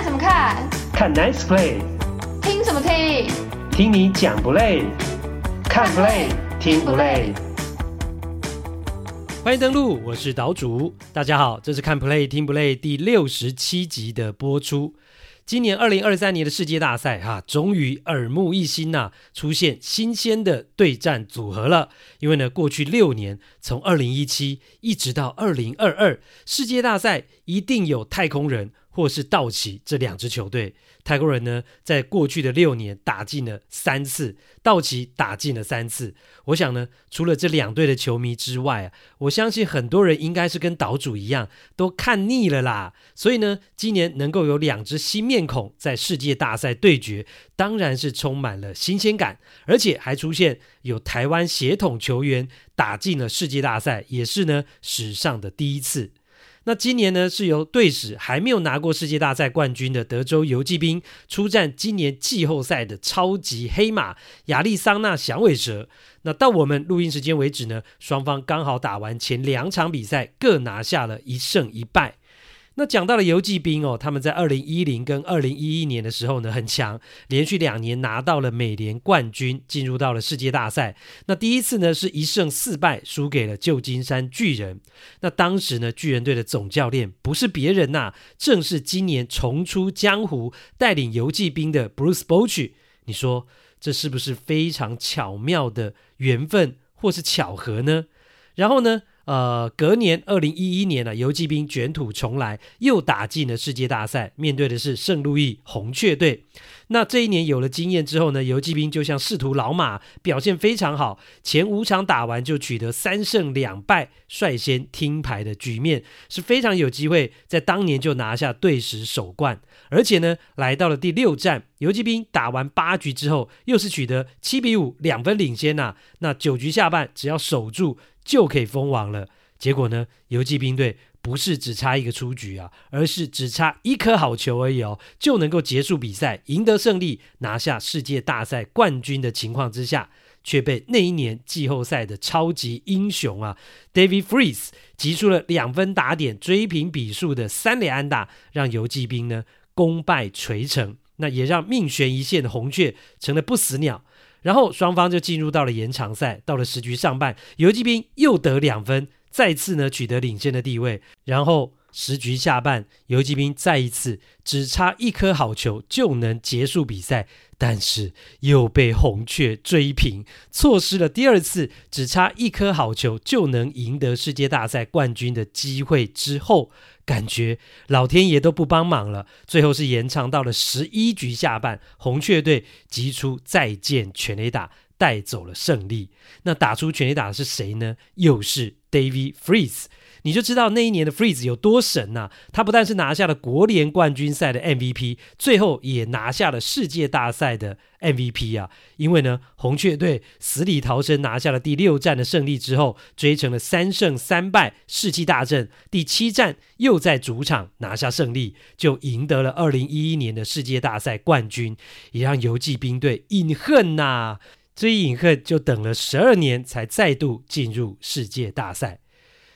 看什么看？看 Nice Play。听什么听？听你讲不累？看 Play 听不累？欢迎登录，我是岛主。大家好，这是看 Play 听不累第六十七集的播出。今年二零二三年的世界大赛，哈，终于耳目一新呐、啊，出现新鲜的对战组合了。因为呢，过去六年，从二零一七一直到二零二二，世界大赛一定有太空人或是道奇这两支球队。太空人呢，在过去的六年打进了三次，道奇打进了三次。我想呢，除了这两队的球迷之外啊，我相信很多人应该是跟岛主一样，都看腻了啦。所以呢，今年能够有两支新面孔在世界大赛对决，当然是充满了新鲜感，而且还出现有台湾血统球员打进了世界大赛，也是呢史上的第一次。那今年呢，是由队史还没有拿过世界大赛冠军的德州游骑兵出战今年季后赛的超级黑马亚利桑那响尾蛇。那到我们录音时间为止呢，双方刚好打完前两场比赛，各拿下了一胜一败。那讲到了游骑兵哦，他们在二零一零跟二零一一年的时候呢，很强，连续两年拿到了美联冠军，进入到了世界大赛。那第一次呢是一胜四败，输给了旧金山巨人。那当时呢，巨人队的总教练不是别人呐、正是今年重出江湖，带领游骑兵的 Bruce Bochy。你说这是不是非常巧妙的缘分或是巧合呢？然后呢？呃，隔年二零一一年呢、游击兵卷土重来，又打进了世界大赛，面对的是圣路易红雀队。那这一年有了经验之后呢，游骑兵就像识途老马，表现非常好，前五场打完就取得三胜两败，率先听牌的局面，是非常有机会在当年就拿下队史首冠。而且呢，来到了第六战，游骑兵打完八局之后，又是取得七比五两分领先呐、那九局下半只要守住。就可以封王了。结果呢，游骑兵队不是只差一个出局啊，而是只差一颗好球而已哦，就能够结束比赛，赢得胜利，拿下世界大赛冠军的情况之下，却被那一年季后赛的超级英雄啊，David Freese 击出了两分打点追平比数的三垒安打，让游骑兵呢功败垂成。那也让命悬一线的红雀成了不死鸟。然后双方就进入到了延长赛，到了十局上半，游骑兵又得两分，再次呢取得领先的地位。然后十局下半，游击兵再一次只差一颗好球就能结束比赛，但是又被红雀追平，错失了第二次只差一颗好球就能赢得世界大赛冠军的机会之后。感觉老天爷都不帮忙了，最后是延长到了十一局下半，红雀队击出再见全垒打，带走了胜利。那打出全垒打的是谁呢？又是 David Freese。你就知道那一年的 Freeze 有多神呐、他不但是拿下了国联冠军赛的 MVP，最后也拿下了世界大赛的 MVP 啊！因为呢，红雀队死里逃生拿下了第六战的胜利之后，追成了三胜三败，士气大振。第七战又在主场拿下胜利，就赢得了二零一一年的世界大赛冠军，也让游骑兵队饮恨呐、这一饮恨就等了十二年，才再度进入世界大赛。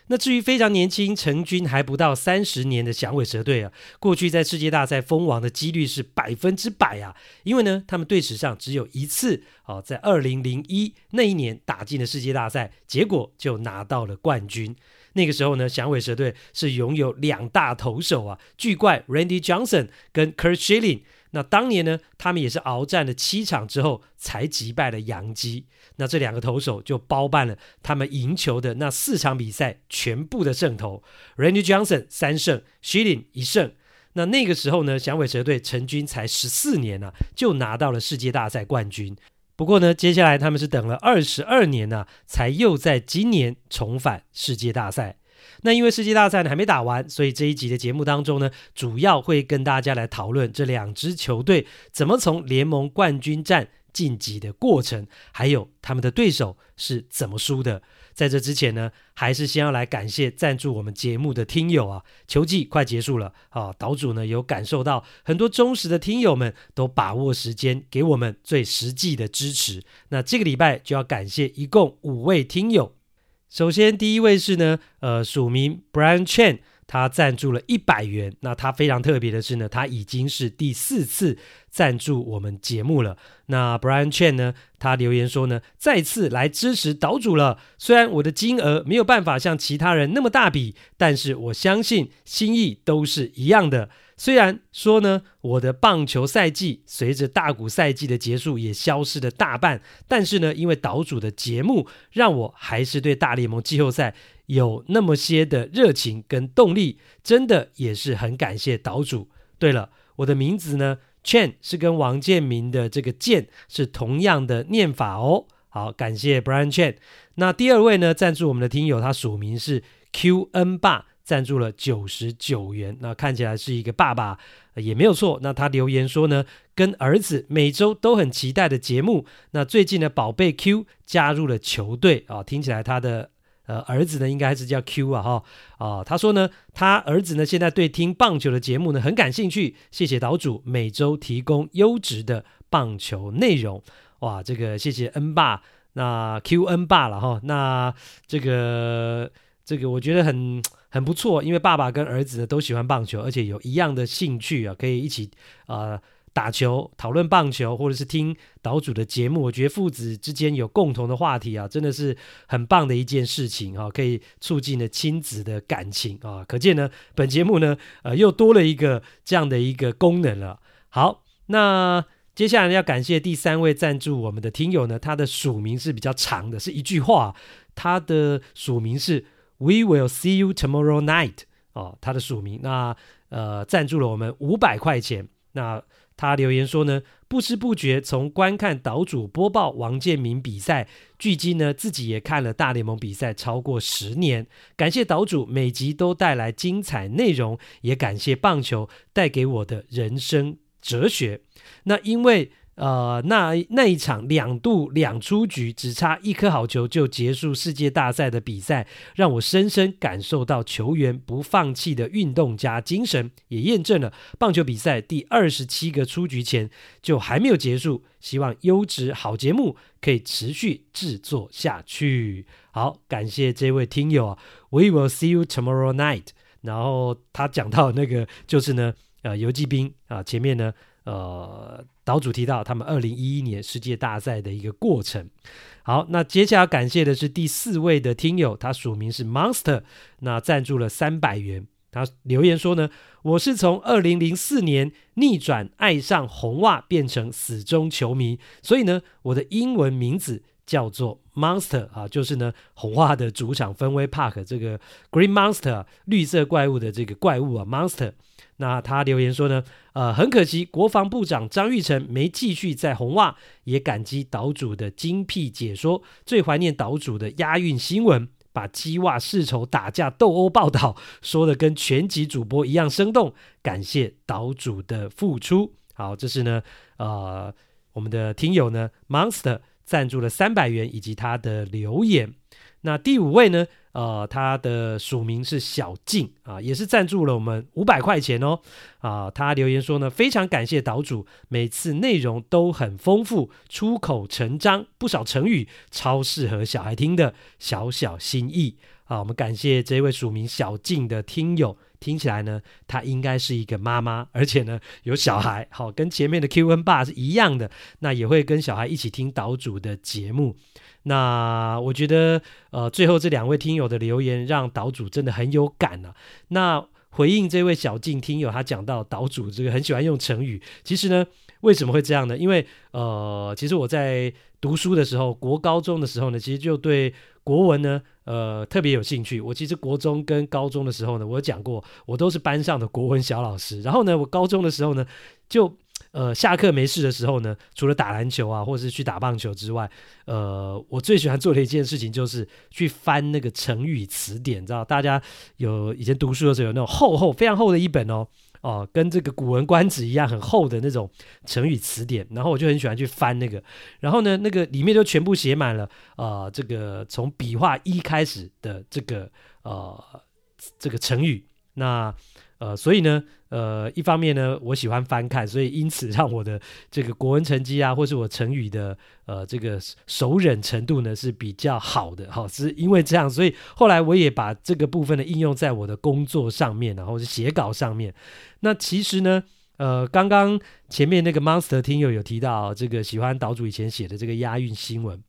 那至于非常年轻、成军还不到三十年的响尾蛇队啊，过去在世界大赛封王的几率是百分之百啊，因为呢，他们队史上只有一次哦，在二零零一那一年打进了世界大赛，结果就拿到了冠军。那个时候呢，响尾蛇队是拥有两大投手啊，巨怪 Randy Johnson 跟 Curt Schilling。那当年呢，他们也是鏖战了七场之后才击败了洋基。那这两个投手就包办了他们赢球的那四场比赛全部的胜投。Randy Johnson 三胜，Shilling 一胜。那那个时候呢，响尾蛇队成军才十四年啊，就拿到了世界大赛冠军。不过呢，接下来他们是等了二十二年呢、才又在今年重返世界大赛。那因为世界大赛呢还没打完，所以这一集的节目当中呢，主要会跟大家来讨论这两支球队怎么从联盟冠军战晋级的过程，还有他们的对手是怎么输的。在这之前呢，还是先要来感谢赞助我们节目的听友啊。球季快结束了啊，岛主呢有感受到很多忠实的听友们都把握时间给我们最实际的支持。那这个礼拜就要感谢一共五位听友。首先，第一位是呢，呃，署名 Brian Chen，他赞助了一百元。那他非常特别的是呢，他已经是第四次赞助我们节目了。那 Brian Chen 呢，他留言说呢，再次来支持岛主了。虽然我的金额没有办法像其他人那么大笔，但是我相信心意都是一样的。虽然说呢，我的棒球赛季随着大谷赛季的结束也消失了大半，但是呢，因为岛主的节目，让我还是对大联盟季后赛有那么些的热情跟动力，真的也是很感谢岛主。对了，我的名字呢，Chen 是跟王建民的这个建是同样的念法哦。好，感谢 Brian Chen。那第二位呢，赞助我们的听友，他署名是 QN 爸。赞助了九十九元，那看起来是一个爸爸，也没有错。那他留言说呢，跟儿子每周都很期待的节目。那最近呢宝贝 Q 加入了球队啊，听起来他的呃儿子呢应该是叫 Q 啊哈啊。他说呢，他儿子呢现在对听棒球的节目呢很感兴趣。谢谢岛主每周提供优质的棒球内容。哇，这个谢谢 N 爸，那 QN 爸了哈。那这个这个我觉得很。很不错，因为爸爸跟儿子都喜欢棒球，而且有一样的兴趣啊，可以一起呃打球、讨论棒球，或者是听岛主的节目。我觉得父子之间有共同的话题啊，真的是很棒的一件事情啊，可以促进了亲子的感情啊。可见呢，本节目呢呃又多了一个这样的一个功能了。好，那接下来要感谢第三位赞助我们的听友呢，他的署名是比较长的，是一句话，他的署名是。We will see you tomorrow night。哦，他的署名，那呃赞助了我们五百块钱。那他留言说呢，不知不觉从观看岛主播报王建民比赛，距今呢自己也看了大联盟比赛超过十年。感谢岛主每集都带来精彩内容，也感谢棒球带给我的人生哲学。那因为。呃，那那一场两度两出局，只差一颗好球就结束世界大赛的比赛，让我深深感受到球员不放弃的运动家精神，也验证了棒球比赛第二十七个出局前就还没有结束。希望优质好节目可以持续制作下去。好，感谢这位听友啊，We will see you tomorrow night。然后他讲到那个就是呢，呃，游骑兵啊，前面呢。呃，岛主提到他们二零一一年世界大赛的一个过程。好，那接下来感谢的是第四位的听友，他署名是 Monster，那赞助了三百元。他留言说呢，我是从二零零四年逆转爱上红袜，变成死忠球迷，所以呢，我的英文名字叫做 Monster 啊，就是呢红袜的主场芬威 Park 这个 Green Monster 绿色怪物的这个怪物啊 Monster。那他留言说呢，呃，很可惜，国防部长张玉成没继续在红袜，也感激岛主的精辟解说，最怀念岛主的押韵新闻，把鸡袜世仇打架斗殴报道说的跟全集主播一样生动，感谢岛主的付出。好，这是呢，呃，我们的听友呢，Monster 赞助了三百元以及他的留言。那第五位呢？呃，他的署名是小静啊，也是赞助了我们五百块钱哦。啊，他留言说呢，非常感谢岛主，每次内容都很丰富，出口成章，不少成语，超适合小孩听的，小小心意啊。我们感谢这位署名小静的听友，听起来呢，她应该是一个妈妈，而且呢有小孩，好，跟前面的 QN 爸是一样的，那也会跟小孩一起听岛主的节目。那我觉得，呃，最后这两位听友的留言让岛主真的很有感啊。那回应这位小静听友，他讲到岛主这个很喜欢用成语，其实呢，为什么会这样呢？因为，呃，其实我在读书的时候，国高中的时候呢，其实就对国文呢，呃，特别有兴趣。我其实国中跟高中的时候呢，我有讲过，我都是班上的国文小老师。然后呢，我高中的时候呢，就。呃，下课没事的时候呢，除了打篮球啊，或是去打棒球之外，呃，我最喜欢做的一件事情就是去翻那个成语词典，你知道？大家有以前读书的时候有那种厚厚、非常厚的一本哦，哦、跟这个《古文观止》一样很厚的那种成语词典，然后我就很喜欢去翻那个，然后呢，那个里面就全部写满了，啊，这个从笔画一开始的这个呃这个成语，那。呃，所以呢，呃，一方面呢，我喜欢翻看，所以因此让我的这个国文成绩啊，或是我成语的呃这个熟稔程度呢是比较好的。哈、是因为这样，所以后来我也把这个部分呢应用在我的工作上面，然后是写稿上面。那其实呢，呃，刚刚前面那个 Monster 听友有提到这个喜欢岛主以前写的这个押韵新闻。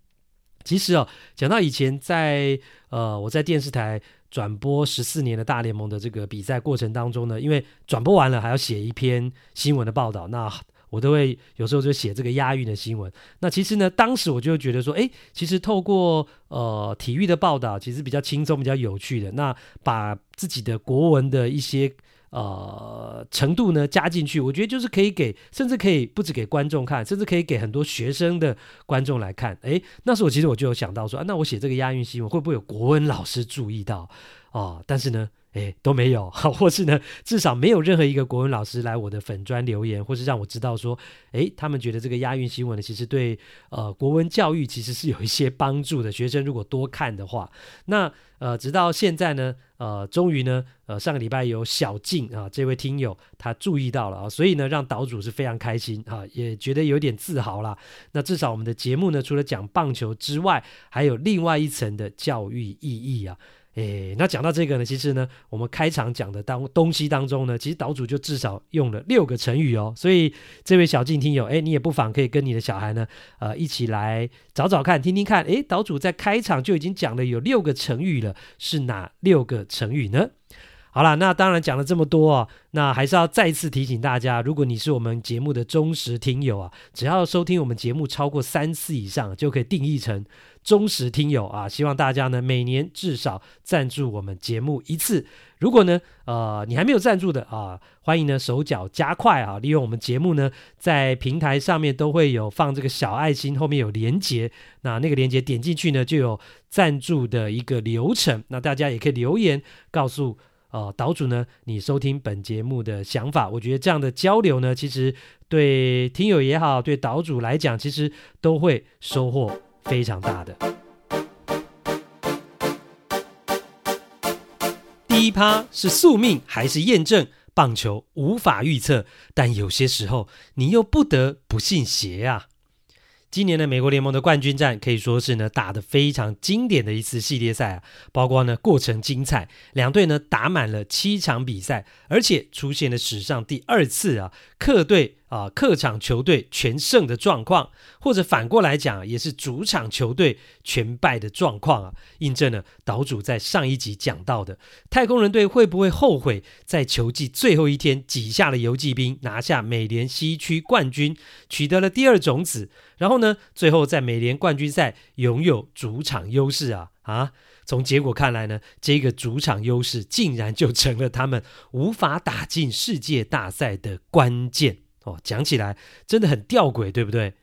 其实哦，讲到以前在呃我在电视台转播十四年的大联盟的这个比赛过程当中呢，因为转播完了还要写一篇新闻的报道，那我都会有时候就写这个押韵的新闻。那其实呢，当时我就觉得说，哎，其实透过呃体育的报道，其实比较轻松、比较有趣的。那把自己的国文的一些。呃，程度呢加进去，我觉得就是可以给，甚至可以不止给观众看，甚至可以给很多学生的观众来看。诶，那时候其实我就有想到说，啊，那我写这个押韵新闻会不会有国文老师注意到？哦，但是呢。哎，都没有 好，或是呢，至少没有任何一个国文老师来我的粉砖留言，或是让我知道说，哎，他们觉得这个押韵新闻呢，其实对呃国文教育其实是有一些帮助的。学生如果多看的话，那呃，直到现在呢，呃，终于呢，呃，上个礼拜有小静啊这位听友他注意到了啊，所以呢，让岛主是非常开心啊，也觉得有点自豪啦。那至少我们的节目呢，除了讲棒球之外，还有另外一层的教育意义啊。诶，那讲到这个呢，其实呢，我们开场讲的当东西当中呢，其实岛主就至少用了六个成语哦。所以这位小静听友，诶，你也不妨可以跟你的小孩呢，呃，一起来找找看，听听看。诶，岛主在开场就已经讲了有六个成语了，是哪六个成语呢？好了，那当然讲了这么多啊，那还是要再次提醒大家，如果你是我们节目的忠实听友啊，只要收听我们节目超过三次以上，就可以定义成忠实听友啊。希望大家呢每年至少赞助我们节目一次。如果呢，呃，你还没有赞助的啊，欢迎呢手脚加快啊，利用我们节目呢在平台上面都会有放这个小爱心，后面有连结，那那个连结点进去呢就有赞助的一个流程。那大家也可以留言告诉。呃，岛主呢，你收听本节目的想法，我觉得这样的交流呢，其实对听友也好，对岛主来讲，其实都会收获非常大的。第一趴是宿命还是验证？棒球无法预测，但有些时候你又不得不信邪啊。今年的美国联盟的冠军战可以说是呢打得非常经典的一次系列赛啊，包括呢过程精彩，两队呢打满了七场比赛，而且出现了史上第二次啊客队啊客场球队全胜的状况，或者反过来讲也是主场球队全败的状况啊，印证了岛主在上一集讲到的太空人队会不会后悔在球季最后一天挤下了游骑兵，拿下美联西区冠军，取得了第二种子。然后呢，最后在美联冠军赛拥有主场优势啊啊！从结果看来呢，这个主场优势竟然就成了他们无法打进世界大赛的关键哦。讲起来真的很吊诡，对不对？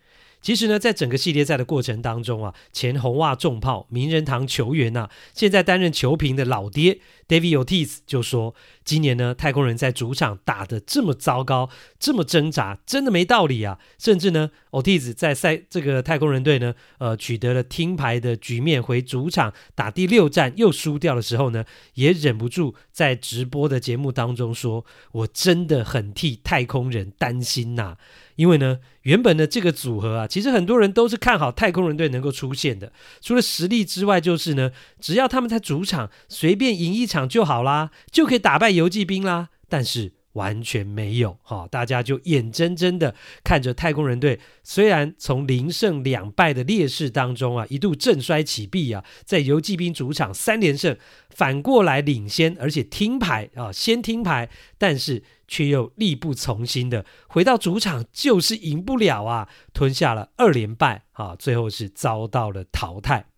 其实呢，在整个系列赛的过程当中啊，前红袜重炮名人堂球员呐、啊，现在担任球评的老爹 David Ortiz 就说，今年呢，太空人在主场打得这么糟糕，这么挣扎，真的没道理啊！甚至呢，Ortiz 在赛这个太空人队呢，呃，取得了听牌的局面，回主场打第六战又输掉的时候呢，也忍不住在直播的节目当中说：“我真的很替太空人担心呐、啊。”因为呢，原本的这个组合啊，其实很多人都是看好太空人队能够出现的。除了实力之外，就是呢，只要他们在主场随便赢一场就好啦，就可以打败游骑兵啦。但是，完全没有哈，大家就眼睁睁的看着太空人队，虽然从零胜两败的劣势当中啊，一度振衰起敝啊，在游骑兵主场三连胜，反过来领先，而且听牌啊，先听牌，但是却又力不从心的回到主场，就是赢不了啊，吞下了二连败啊，最后是遭到了淘汰。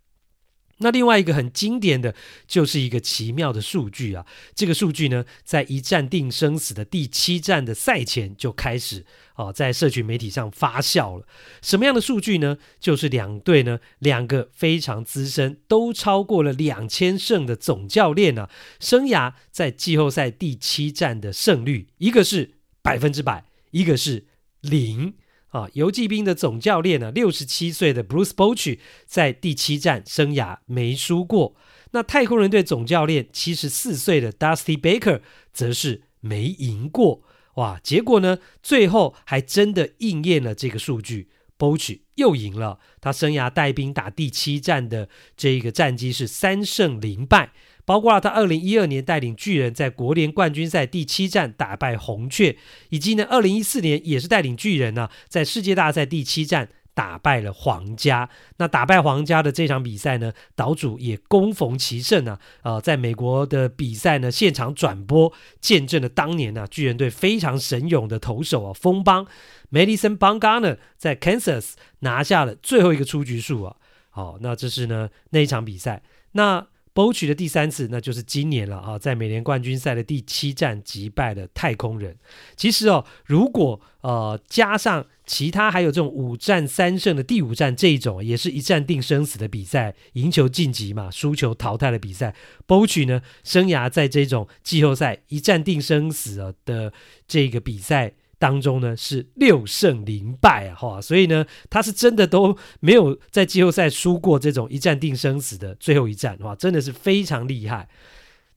那另外一个很经典的就是一个奇妙的数据啊，这个数据呢，在一战定生死的第七战的赛前就开始哦，在社群媒体上发酵了。什么样的数据呢？就是两队呢，两个非常资深，都超过了两千胜的总教练啊，生涯在季后赛第七战的胜率，一个是百分之百，一个是零。啊，游骑兵的总教练呢，六十七岁的 Bruce Bochy 在第七战生涯没输过。那太空人队总教练七十四岁的 Dusty Baker 则是没赢过。哇，结果呢，最后还真的应验了这个数据 boche 又赢了。他生涯带兵打第七战的这个战绩是三胜零败。包括了他二零一二年带领巨人在国联冠军赛第七战打败红雀，以及呢二零一四年也是带领巨人呢、在世界大赛第七战打败了皇家。那打败皇家的这场比赛呢，岛主也攻逢其胜啊！呃，在美国的比赛呢现场转播，见证了当年呢、啊、巨人队非常神勇的投手啊丰邦 Madison Bumgarner 在 Kansas 拿下了最后一个出局数啊！好，那这是呢那一场比赛那。Bo 取的第三次，那就是今年了啊，在美联冠军赛的第七战击败了太空人。其实哦，如果呃加上其他还有这种五战三胜的第五战这一种，也是一战定生死的比赛，赢球晋级嘛，输球淘汰的比赛。bo 取呢，生涯在这种季后赛一战定生死的这个比赛。当中呢是六胜零败啊，哈，所以呢他是真的都没有在季后赛输过这种一战定生死的最后一战，哇，真的是非常厉害。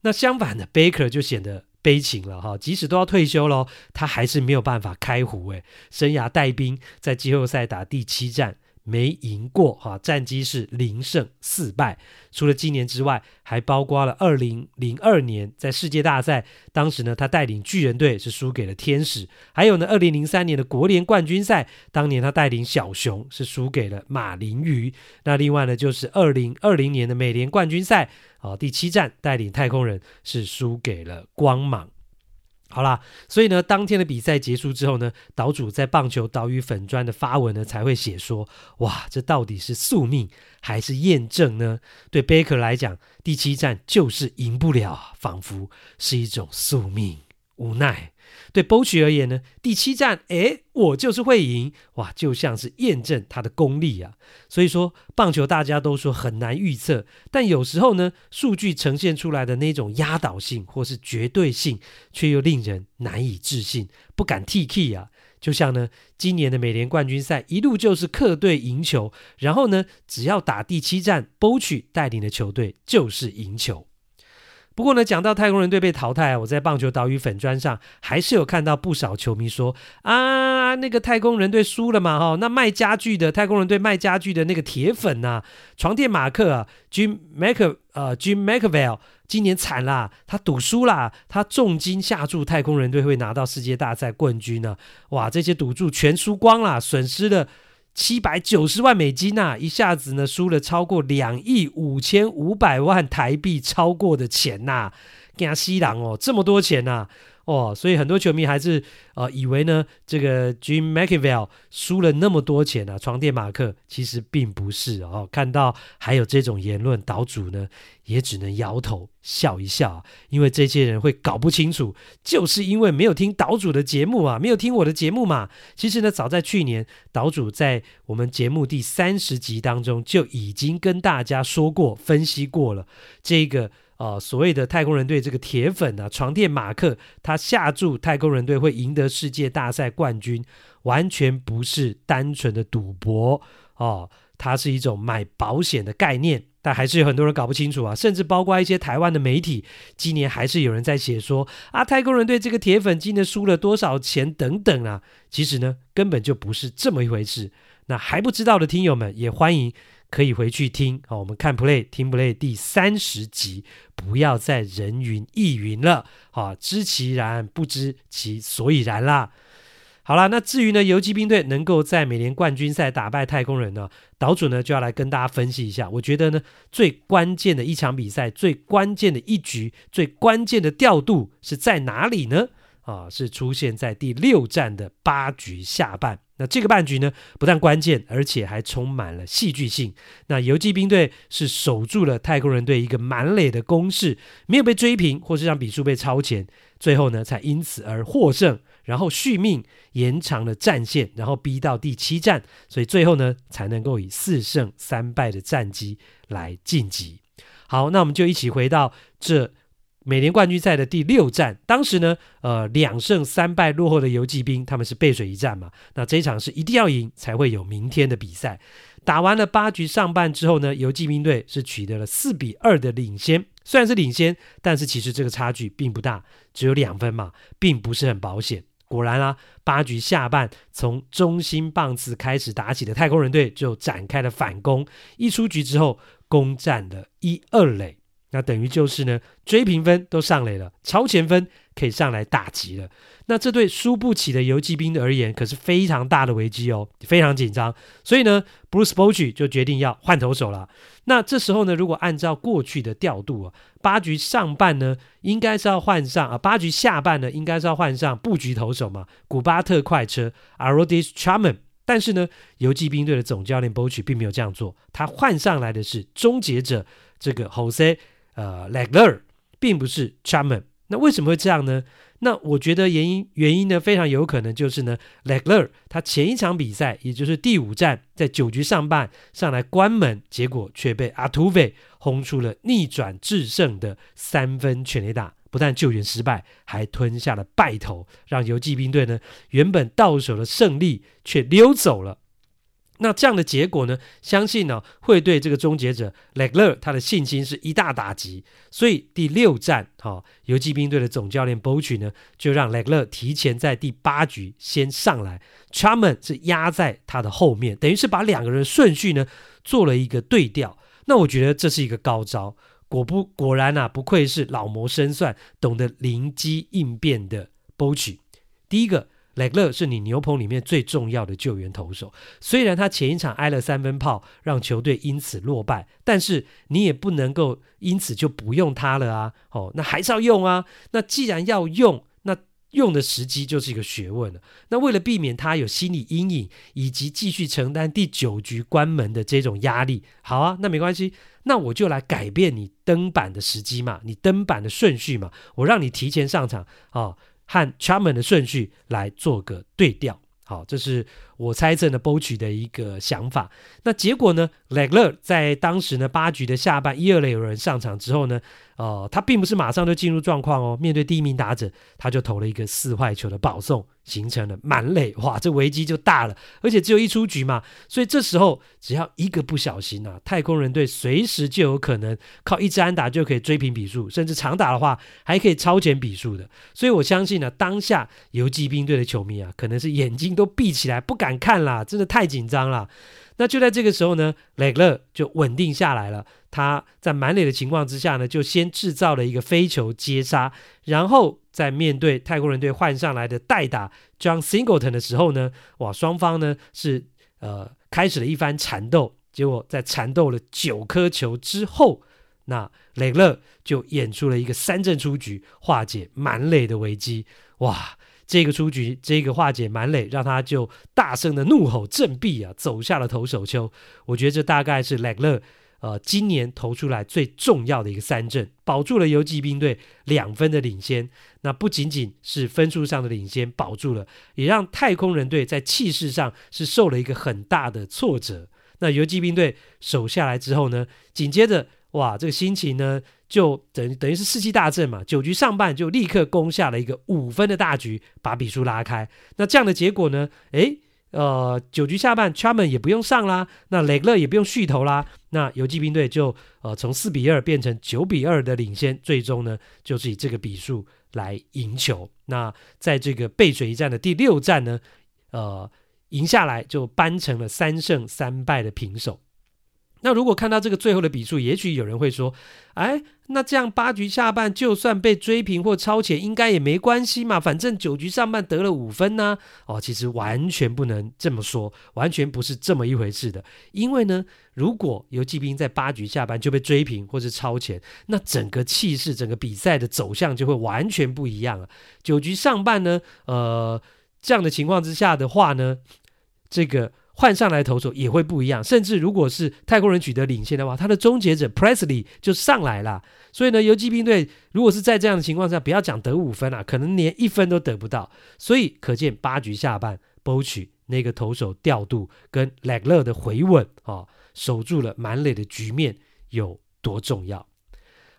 那相反的，Baker 就显得悲情了哈，即使都要退休了，他还是没有办法开壶诶，生涯带兵在季后赛打第七战。没赢过哈，战绩是零胜四败。除了今年之外，还包括了二零零二年在世界大赛，当时呢他带领巨人队是输给了天使。还有呢二零零三年的国联冠军赛，当年他带领小熊是输给了马林鱼。那另外呢就是二零二零年的美联冠军赛啊，第七战带领太空人是输给了光芒。好啦，所以呢，当天的比赛结束之后呢，岛主在棒球岛屿粉砖的发文呢，才会写说：哇，这到底是宿命还是验证呢？对 Baker 来讲，第七战就是赢不了，仿佛是一种宿命，无奈。对 b o c h 而言呢，第七战，诶，我就是会赢，哇，就像是验证他的功力啊。所以说，棒球大家都说很难预测，但有时候呢，数据呈现出来的那种压倒性或是绝对性，却又令人难以置信，不敢提起啊。就像呢，今年的美联冠军赛一路就是客队赢球，然后呢，只要打第七战，Boch 带领的球队就是赢球。不过呢，讲到太空人队被淘汰，我在棒球岛屿粉砖上还是有看到不少球迷说啊，那个太空人队输了嘛，哈，那卖家具的太空人队卖家具的那个铁粉呐、啊，床垫马克啊，Jim Mc 呃 Jim McAvell 今年惨啦，他赌输啦，他重金下注太空人队会拿到世界大赛冠军呢、啊，哇，这些赌注全输光了，损失了。七百九十万美金呐、一下子呢输了超过两亿五千五百万台币超过的钱呐、啊，惊死人哦，这么多钱呐、哦，所以很多球迷还是呃以为呢，这个 Jim McAvell 输了那么多钱啊，床垫马克其实并不是哦。看到还有这种言论，岛主呢也只能摇头笑一笑，因为这些人会搞不清楚，就是因为没有听岛主的节目啊，没有听我的节目嘛。其实呢，早在去年，岛主在我们节目第三十集当中就已经跟大家说过、分析过了这个。啊、所谓的太空人队这个铁粉啊，床垫马克，他下注太空人队会赢得世界大赛冠军，完全不是单纯的赌博哦，它是一种买保险的概念。但还是有很多人搞不清楚啊，甚至包括一些台湾的媒体，今年还是有人在写说啊，太空人队这个铁粉今年输了多少钱等等啊，其实呢，根本就不是这么一回事。那还不知道的听友们，也欢迎。可以回去听好，我们看 Play 听 Play 第三十集，不要再人云亦云了，好，知其然不知其所以然啦。好了，那至于呢，游骑兵队能够在美联冠军赛打败太空人呢，岛主呢就要来跟大家分析一下。我觉得呢，最关键的一场比赛，最关键的一局，最关键的调度是在哪里呢？啊，是出现在第六战的八局下半。那这个半局呢，不但关键，而且还充满了戏剧性。那游击兵队是守住了太空人队一个满垒的攻势，没有被追平，或是让比数被超前，最后呢才因此而获胜，然后续命，延长了战线，然后逼到第七战，所以最后呢才能够以四胜三败的战绩来晋级。好，那我们就一起回到这。美联冠军赛的第六战，当时呢，呃，两胜三败落后的游骑兵，他们是背水一战嘛。那这一场是一定要赢才会有明天的比赛。打完了八局上半之后呢，游骑兵队是取得了四比二的领先，虽然是领先，但是其实这个差距并不大，只有两分嘛，并不是很保险。果然啊，八局下半从中心棒次开始打起的太空人队就展开了反攻，一出局之后攻占了一二垒。那等于就是呢，追平分都上垒了，超前分可以上来打击了。那这对输不起的游骑兵而言，可是非常大的危机哦，非常紧张。所以呢，Bruce Bochy 就决定要换投手了。那这时候呢，如果按照过去的调度啊，八局上半呢，应该是要换上啊，八局下半呢，应该是要换上布局投手嘛，古巴特快车 a r o d i s Chapman。但是呢，游骑兵队的总教练 Bochy 并没有这样做，他换上来的是终结者这个 Jose。呃，Legler 并不是 Chapman，那为什么会这样呢？那我觉得原因原因呢，非常有可能就是呢，Legler 他前一场比赛，也就是第五战，在九局上半上来关门，结果却被阿土匪轰出了逆转制胜的三分全垒打，不但救援失败，还吞下了败投，让游骑兵队呢原本到手的胜利却溜走了。那这样的结果呢，相信呢会对这个终结者雷格勒他的信心是一大打击。所以第六战，哈、哦，游骑兵队的总教练 Boch 呢，就让雷格勒提前在第八局先上来，Chapman 是压在他的后面，等于是把两个人顺序呢做了一个对调。那我觉得这是一个高招，果不果然啊，不愧是老谋深算、懂得灵机应变的 Boch。第一个。雷格勒是你牛棚里面最重要的救援投手，虽然他前一场挨了三分炮，让球队因此落败，但是你也不能够因此就不用他了啊！哦，那还是要用啊！那既然要用，那用的时机就是一个学问了。那为了避免他有心理阴影，以及继续承担第九局关门的这种压力，好啊，那没关系，那我就来改变你登板的时机嘛，你登板的顺序嘛，我让你提前上场啊。哦和 charman 的顺序来做个对调，好，这是我猜测呢波曲的一个想法。那结果呢？Legler 在当时呢八局的下半一二垒有人上场之后呢，呃，他并不是马上就进入状况哦。面对第一名打者，他就投了一个四坏球的保送。形成了满垒，哇，这危机就大了，而且只有一出局嘛，所以这时候只要一个不小心啊，太空人队随时就有可能靠一支安打就可以追平比数，甚至长打的话还可以超前比数的。所以我相信呢、当下游骑兵队的球迷啊，可能是眼睛都闭起来不敢看啦，真的太紧张了。那就在这个时候呢，雷勒就稳定下来了。他在满垒的情况之下呢，就先制造了一个飞球接杀，然后在面对太空人队换上来的代打 John Singleton 的时候呢，哇，双方呢是呃开始了一番缠斗。结果在缠斗了九颗球之后，那雷勒就演出了一个三振出局，化解满垒的危机。哇！这个出局，这个化解满垒，让他就大声的怒吼振臂啊，走下了投手丘。我觉得这大概是雷格勒呃今年投出来最重要的一个三振，保住了游骑兵队两分的领先。那不仅仅是分数上的领先保住了，也让太空人队在气势上是受了一个很大的挫折。那游骑兵队守下来之后呢，紧接着哇，这个心情呢？就等于等于是士气大振嘛，九局上半就立刻攻下了一个五分的大局，把比数拉开。那这样的结果呢？诶，呃，九局下半 Charman 也不用上啦，那雷勒也不用续投啦，那游骑兵队就呃从四比二变成九比二的领先，最终呢就是以这个比数来赢球。那在这个背水一战的第六战呢，呃，赢下来就扳成了三胜三败的平手。那如果看到这个最后的比数，也许有人会说：“哎，那这样八局下半就算被追平或超前，应该也没关系嘛，反正九局上半得了五分呢。”哦，其实完全不能这么说，完全不是这么一回事的。因为呢，如果游骑兵在八局下半就被追平或是超前，那整个气势、整个比赛的走向就会完全不一样了。九局上半呢，呃，这样的情况之下的话呢，这个。换上来投手也会不一样，甚至如果是太空人取得领先的话，他的终结者 Presley 就上来了。所以呢，游击兵队如果是在这样的情况下，不要讲得五分啊，可能连一分都得不到。所以可见八局下半 b o c h 那个投手调度跟 Legler 的回稳啊、守住了满垒的局面有多重要。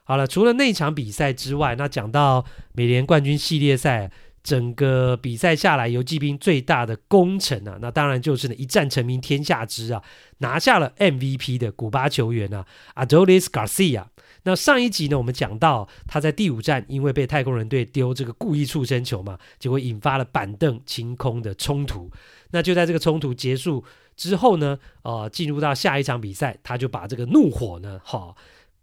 好了，除了那场比赛之外，那讲到美联冠军系列赛。整个比赛下来，游骑兵最大的功臣啊，那当然就是呢一战成名天下知啊，拿下了 MVP 的古巴球员啊，Adolis Garcia。那上一集呢，我们讲到他在第五战因为被太空人队丢这个故意触身球嘛，结果引发了板凳清空的冲突。那就在这个冲突结束之后呢，呃，进入到下一场比赛，他就把这个怒火呢，哈、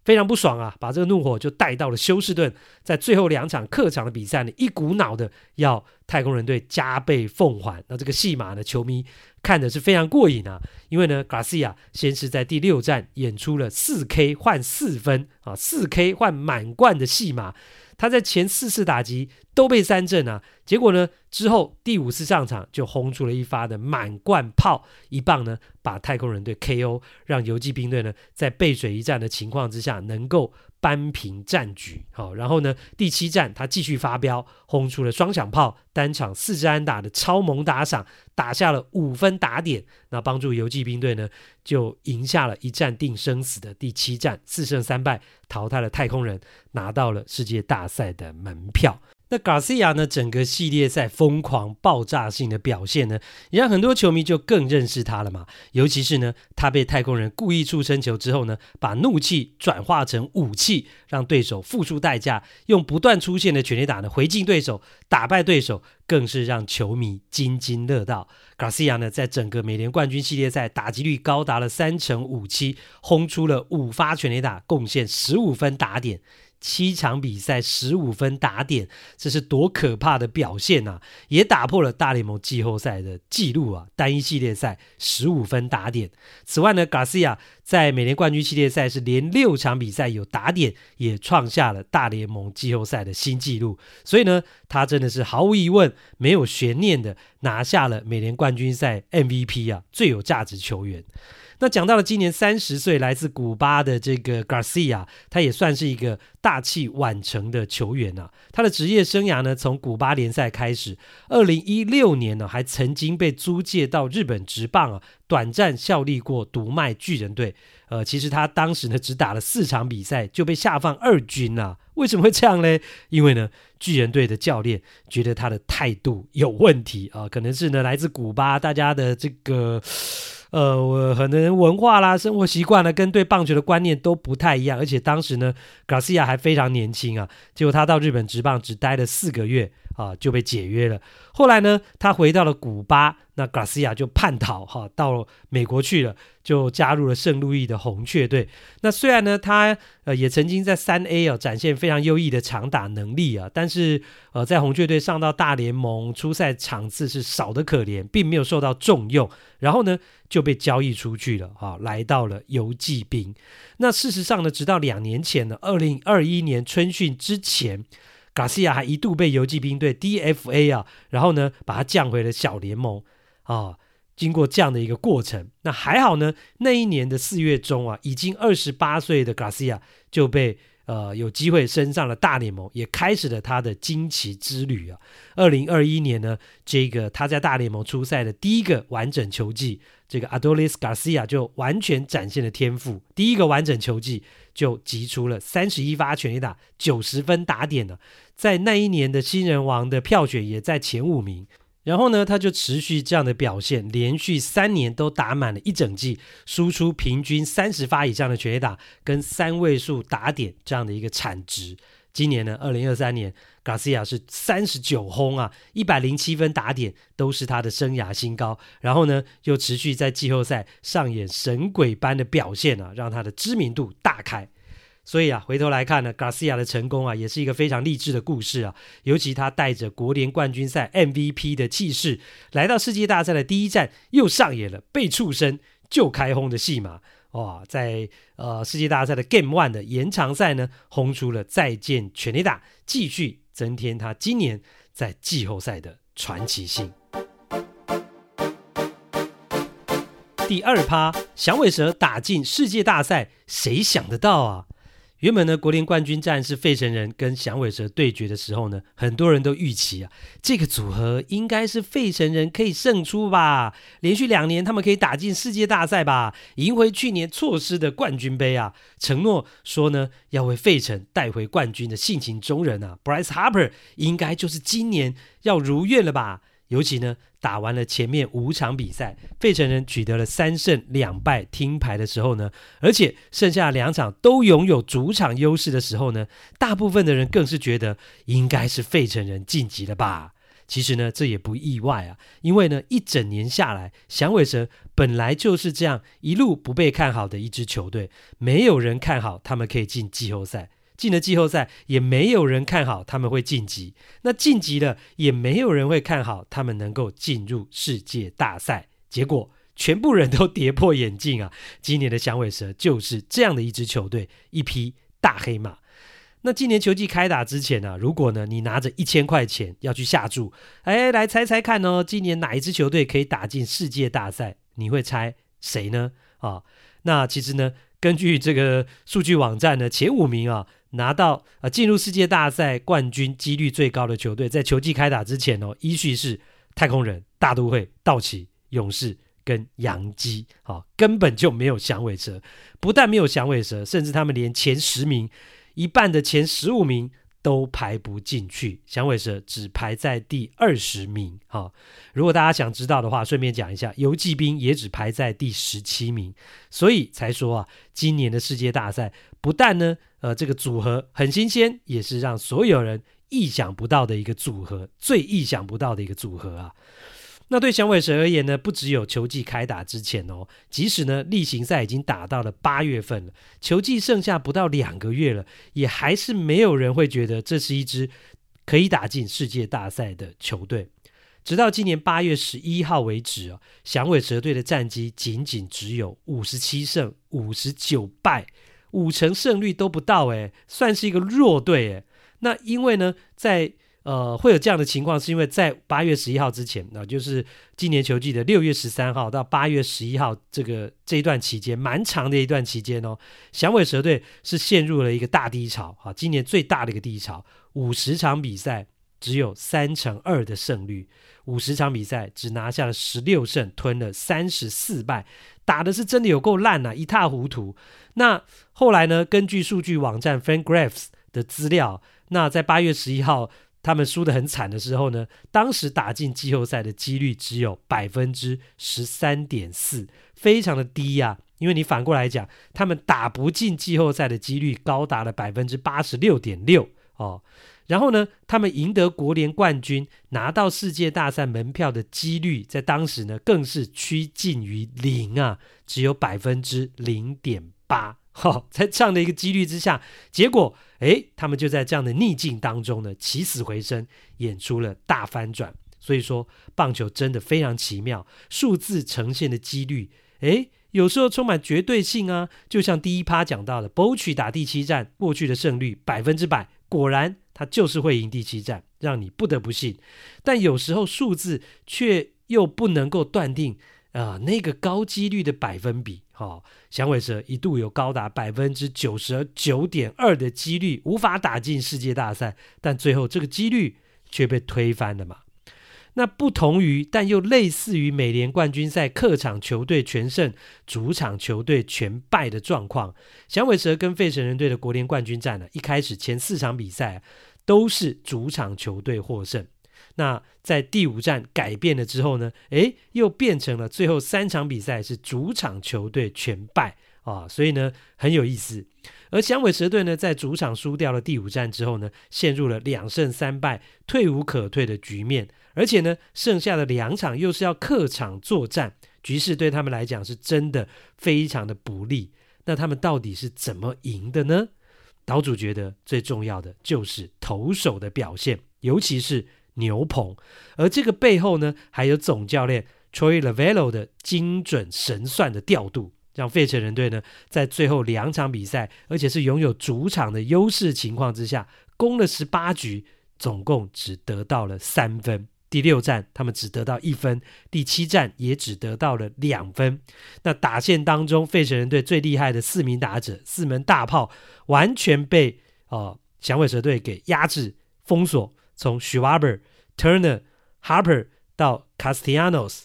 非常不爽啊！把这个怒火就带到了休斯顿，在最后两场客场的比赛呢，一股脑的要太空人队加倍奉还。那这个戏码呢，球迷看的是非常过瘾啊！因为呢，Garcia 先是在第六站演出了四 K 换四分啊，四 K 换满贯的戏码。他在前四次打击都被三振啊，结果呢，之后第五次上场就轰出了一发的满贯炮，一棒呢把太空人队 KO，让游骑兵队呢在背水一战的情况之下能够扳平战局。好，然后呢第七战他继续发飙，轰出了双响炮，单场四支安打的超猛打赏，打下了五分打点，那帮助游骑兵队呢就赢下了一战定生死的第七战，四胜三败淘汰了太空人，拿到了世界大赛的门票。那 Garcia 呢？整个系列赛疯狂爆炸性的表现呢，也让很多球迷就更认识他了嘛。尤其是呢，他被太空人故意触身球之后呢，把怒气转化成武器，让对手付出代价，用不断出现的全垒打呢回敬对手，打败对手，更是让球迷津津乐道。Garcia 呢，在整个美联冠军系列赛打击率高达了三成五七，轰出了五发全垒打，贡献十五分打点。七场比赛十五分打点，这是多可怕的表现啊！也打破了大联盟季后赛的纪录啊！单一系列赛十五分打点。此外呢，Garcia 在美联冠军系列赛是连六场比赛有打点，也创下了大联盟季后赛的新纪录。所以呢，他真的是毫无疑问、没有悬念的拿下了美联冠军赛 MVP 啊，最有价值球员。那讲到了今年三十岁，来自古巴的这个 Garcia，他也算是一个大器晚成的球员啊。他的职业生涯呢，从古巴联赛开始，二零一六年呢，还曾经被租借到日本职棒啊，短暂效力过读卖巨人队。呃，其实他当时呢，只打了四场比赛就被下放二军了啊。为什么会这样呢？因为呢，巨人队的教练觉得他的态度有问题啊，可能是呢，来自古巴，大家的这个。呃，我可能文化啦、生活习惯呢，跟对棒球的观念都不太一样。而且当时呢，Garcia 还非常年轻啊，结果他到日本职棒只待了四个月啊，就被解约了。后来呢，他回到了古巴，那 Garcia 就叛逃哈、到美国去了。就加入了圣路易的红雀队。那虽然呢，他呃也曾经在三 A 啊展现非常优异的长打能力啊，但是呃在红雀队上到大联盟出赛场次是少得可怜，并没有受到重用。然后呢就被交易出去了啊，来到了游骑兵。那事实上呢，直到两年前呢，二零二一年春训之前，Garcia 还一度被游骑兵队 DFA 啊，然后呢把他降回了小联盟啊。经过这样的一个过程，那还好呢。那一年的四月中啊，已经二十八岁的 Garcia 就被呃有机会升上了大联盟，也开始了他的惊奇之旅啊。二零二一年呢，这个他在大联盟出赛的第一个完整球季，这个 Adolis Garcia 就完全展现了天赋。第一个完整球季就击出了三十一发全垒打，九十分打点了，在那一年的新人王的票选也在前五名。然后呢，他就持续这样的表现，连续三年都打满了一整季，输出平均三十发以上的全垒打跟三位数打点这样的一个产值。今年呢，二零二三年，Garcia 是三十九轰啊，一百零七分打点都是他的生涯新高。然后呢，又持续在季后赛上演神鬼般的表现啊，让他的知名度大开。所以啊，回头来看呢，Garcia 的成功啊，也是一个非常励志的故事啊。尤其他带着国联冠军赛 MVP 的气势，来到世界大赛的第一站，又上演了被触身就开轰的戏码。哇，在呃世界大赛的 Game One 的延长赛呢，轰出了再见全垒打，继续增添他今年在季后赛的传奇性。第二趴，响尾蛇打进世界大赛，谁想得到啊？原本呢，国联冠军战是费城人跟响尾蛇对决的时候呢，很多人都预期啊，这个组合应该是费城人可以胜出吧，连续两年他们可以打进世界大赛吧，赢回去年错失的冠军杯啊，承诺说呢要为费城带回冠军的性情中人啊，Bryce Harper 应该就是今年要如愿了吧。尤其呢，打完了前面五场比赛，费城人取得了三胜两败听牌的时候呢，而且剩下两场都拥有主场优势的时候呢，大部分的人更是觉得应该是费城人晋级了吧。其实呢，这也不意外啊，因为呢，一整年下来，响尾蛇本来就是这样一路不被看好的一支球队，没有人看好他们可以进季后赛。进了季后赛，也没有人看好他们会晋级。那晋级了，也没有人会看好他们能够进入世界大赛。结果，全部人都跌破眼镜啊！今年的响尾蛇就是这样的一支球队，一匹大黑马。那今年球季开打之前呢、啊，如果呢你拿着一千块钱要去下注，哎，来猜猜看哦，今年哪一支球队可以打进世界大赛？你会猜谁呢？啊，那其实呢，根据这个数据网站呢，前五名啊。拿到啊进入世界大赛冠军几率最高的球队，在球季开打之前哦，依序是太空人、大都会、道奇、勇士跟洋基，好，根本就没有响尾蛇。不但没有响尾蛇，甚至他们连前十名、一半的前十五名。都排不进去，响尾蛇只排在第二十名。哈、哦，如果大家想知道的话，顺便讲一下，游骑兵也只排在第十七名，所以才说啊，今年的世界大赛不但呢，呃，这个组合很新鲜，也是让所有人意想不到的一个组合，最意想不到的一个组合啊。那对响尾蛇而言呢，不只有球季开打之前哦，即使呢例行赛已经打到了八月份了，球季剩下不到两个月了，也还是没有人会觉得这是一支可以打进世界大赛的球队。直到今年八月十一号为止哦，响尾蛇队的战绩仅仅只有五十七胜五十九败，五成胜率都不到，诶，算是一个弱队诶。那因为呢，在呃，会有这样的情况，是因为在八月十一号之前，那、就是今年球季的六月十三号到八月十一号这个这一段期间，蛮长的一段期间哦。响尾蛇队是陷入了一个大低潮，啊，今年最大的一个低潮，五十场比赛只有三成二的胜率，五十场比赛只拿下了十六胜，吞了三十四败，打的是真的有够烂呐、啊，一塌糊涂。那后来呢，根据数据网站 FanGraphs 的资料，那在八月十一号。他们输得很惨的时候呢，当时打进季后赛的几率只有百分之十三点四，非常的低呀、啊。因为你反过来讲，他们打不进季后赛的几率高达了百分之八十六点六哦。然后呢，他们赢得国联冠军、拿到世界大赛门票的几率，在当时呢更是趋近于零啊，只有百分之零点八。好，在这样的一个几率之下，结果，诶，他们就在这样的逆境当中呢，起死回生，演出了大翻转。所以说，棒球真的非常奇妙，数字呈现的几率，诶，有时候充满绝对性啊。就像第一趴讲到的博取打第七战，过去的胜率百分之百，果然他就是会赢第七战，让你不得不信。但有时候数字却又不能够断定。啊、呃，那个高几率的百分比，哈、哦，响尾蛇一度有高达百分之九十九点二的几率无法打进世界大赛，但最后这个几率却被推翻了嘛。那不同于，但又类似于美联冠军赛客场球队全胜，主场球队全败的状况，响尾蛇跟费城人队的国联冠军战呢，一开始前四场比赛都是主场球队获胜。那在第五战改变了之后呢？诶，又变成了最后三场比赛是主场球队全败啊，所以呢很有意思。而响尾蛇队呢，在主场输掉了第五战之后呢，陷入了两胜三败、退无可退的局面，而且呢，剩下的两场又是要客场作战，局势对他们来讲是真的非常的不利。那他们到底是怎么赢的呢？岛主觉得最重要的就是投手的表现，尤其是。牛棚，而这个背后呢，还有总教练 Torey Lovello 的精准神算的调度，让费城人队呢在最后两场比赛，而且是拥有主场的优势情况之下，攻了十八局，总共只得到了三分。第六战他们只得到一分，第七战也只得到了两分。那打线当中，费城人队最厉害的四名打者、四门大炮，完全被呃响尾蛇队给压制、封锁。从 Schwaber、Turner、Harper 到 Castellanos，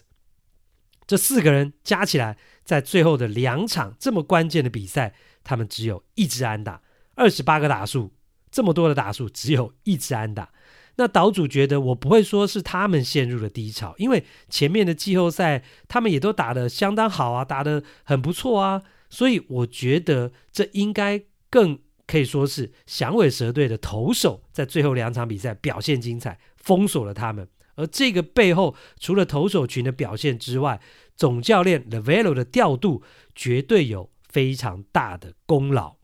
这四个人加起来，在最后的两场这么关键的比赛，他们只有一支安打，二十八个打数，这么多的打数，只有一支安打。那岛主觉得，我不会说是他们陷入了低潮，因为前面的季后赛他们也都打得相当好啊，打得很不错啊，所以我觉得这应该更可以说是响尾蛇队的投手在最后两场比赛表现精彩，封锁了他们。而这个背后，除了投手群的表现之外，总教练 Lovullo 的调度绝对有非常大的功劳。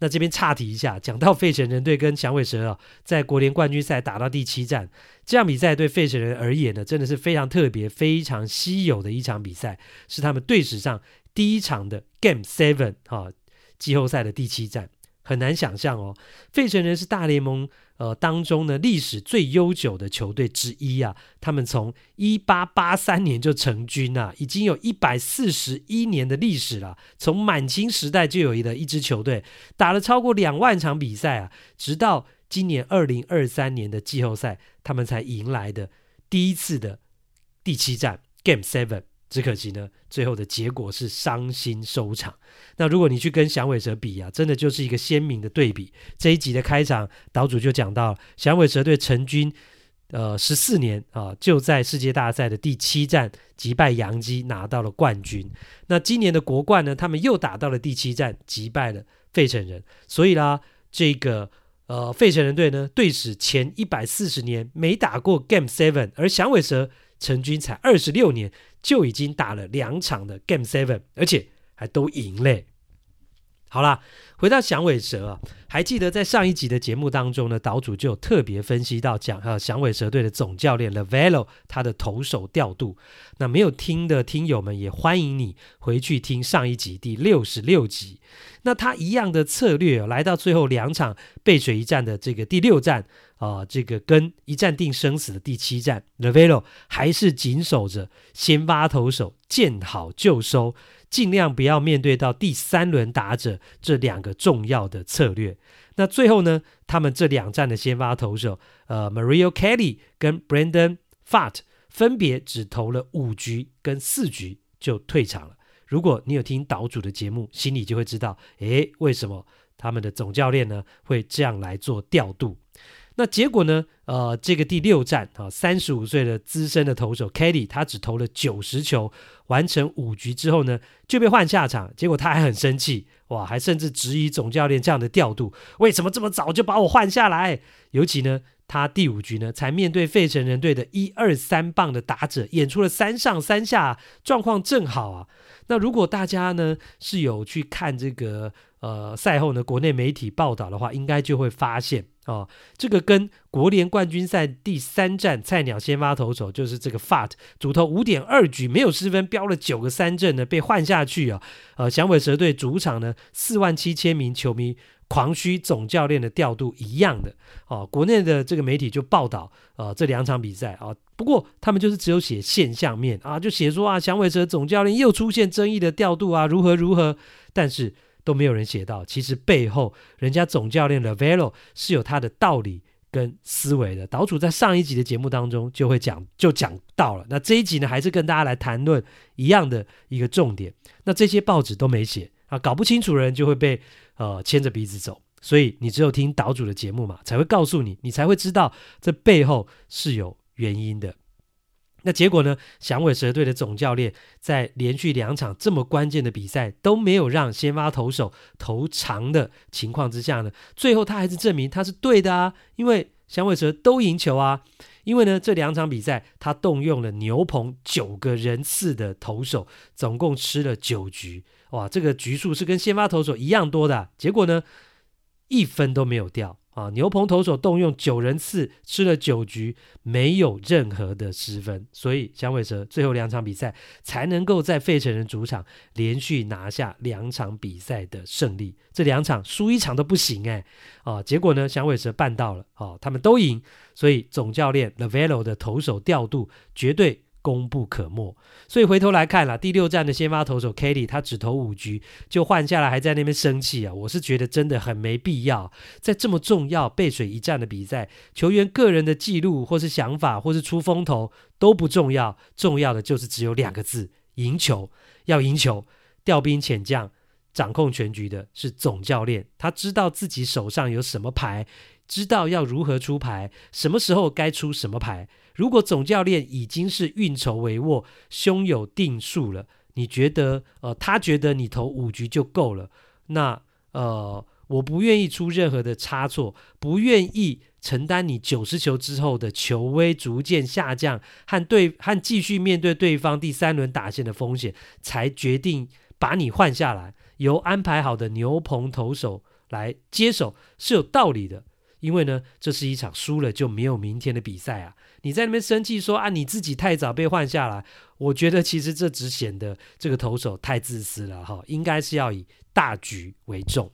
那这边岔题一下，讲到费城人队跟响尾蛇啊，在国联冠军赛打到第七战，这场比赛对费城人而言呢，真的是非常特别、非常稀有的一场比赛，是他们队史上第一场的 Game Seven 哈，季后赛的第七战。很难想象哦，费城人是大联盟呃当中呢历史最悠久的球队之一啊。他们从一八八三年就成军啊，已经有一百四十一年的历史了。从满清时代就有一的一支球队，打了超过两万场比赛啊，直到今年二零二三年的季后赛，他们才迎来的第一次的第七战 Game Seven。只可惜呢，最后的结果是伤心收场。那如果你去跟响尾蛇比啊，真的就是一个鲜明的对比。这一集的开场，岛主就讲到响尾蛇队成军呃十四年啊，就在世界大赛的第七战击败洋基拿到了冠军。那今年的国冠呢，他们又打到了第七战击败了费城人。所以啦，这个呃费城人队呢，队史前一百四十年没打过 Game Seven，而响尾蛇成军才二十六年。就已经打了两场的 Game Seven，而且还都赢嘞。好啦，回到响尾蛇啊，还记得在上一集的节目当中呢，岛主就有特别分析到讲啊，响尾蛇队的总教练 Levello 他的投手调度。那没有听的听友们也欢迎你回去听上一集第六十六集。那他一样的策略，来到最后两场背水一战的这个第六战啊，这个跟一战定生死的第七战，Levillo 还是紧守着先发投手见好就收。尽量不要面对到第三轮打者这两个重要的策略。那最后呢，他们这两战的先发投手，呃，Mario Kelly 跟 Brandon Pfaadt 分别只投了五局跟四局就退场了。如果你有听岛主的节目，心里就会知道，诶，为什么他们的总教练呢会这样来做调度？那结果呢？呃，这个第六战啊，三十五岁的资深的投手 Kelly，他只投了九十球，完成五局之后呢，就被换下场。结果他还很生气，哇，还甚至质疑总教练这样的调度，为什么这么早就把我换下来？尤其呢，他第五局呢，才面对费城人队的一二三棒的打者，演出了三上三下，状况正好啊。那如果大家呢是有去看这个呃赛后呢国内媒体报道的话，应该就会发现。哦，这个跟国联冠军赛第三战菜鸟先发投手就是这个 Fat 主投五点二局没有失分，飙了九个三振呢，被换下去啊。呃，响尾蛇队主场呢四万七千名球迷狂嘘总教练的调度一样的。哦，国内的这个媒体就报道呃这两场比赛啊，不过他们就是只有写现象面啊，就写说啊响尾蛇总教练又出现争议的调度啊，如何如何，但是。都没有人写到，其实背后人家总教练 Lovullo 是有他的道理跟思维的。岛主在上一集的节目当中就会讲，就讲到了。那这一集呢，还是跟大家来谈论一样的一个重点。那这些报纸都没写啊，搞不清楚的人就会被呃牵着鼻子走。所以你只有听岛主的节目嘛，才会告诉你，你才会知道这背后是有原因的。那结果呢？响尾蛇队的总教练在连续两场这么关键的比赛都没有让先发投手投长的情况之下呢，最后他还是证明他是对的啊！因为响尾蛇都赢球啊！因为呢，这两场比赛他动用了牛棚九个人次的投手，总共吃了九局，哇，这个局数是跟先发投手一样多的。结果呢，一分都没有掉。啊，牛棚投手动用九人次，吃了九局，没有任何的失分，所以响尾蛇最后两场比赛才能够在费城人主场连续拿下两场比赛的胜利。这两场输一场都不行哎，啊，结果呢，响尾蛇办到了，啊，他们都赢，所以总教练 Lovullo 的投手调度绝对。功不可没，所以回头来看了第六战的先发投手 Kelly，他只投五局就换下来，还在那边生气啊！我是觉得真的很没必要，在这么重要背水一战的比赛，球员个人的记录或是想法或是出风头都不重要，重要的就是只有两个字：赢球。要赢球，调兵遣将，掌控全局的是总教练，他知道自己手上有什么牌，知道要如何出牌，什么时候该出什么牌。如果总教练已经是运筹帷幄、胸有定数了，你觉得呃，他觉得你投五局就够了，那呃，我不愿意出任何的差错，不愿意承担你九十球之后的球威逐渐下降和对和继续面对对方第三轮打线的风险，才决定把你换下来，由安排好的牛棚投手来接手是有道理的。因为呢，这是一场输了就没有明天的比赛啊！你在那边生气说啊，你自己太早被换下来，我觉得其实这只显得这个投手太自私了哈，应该是要以大局为重。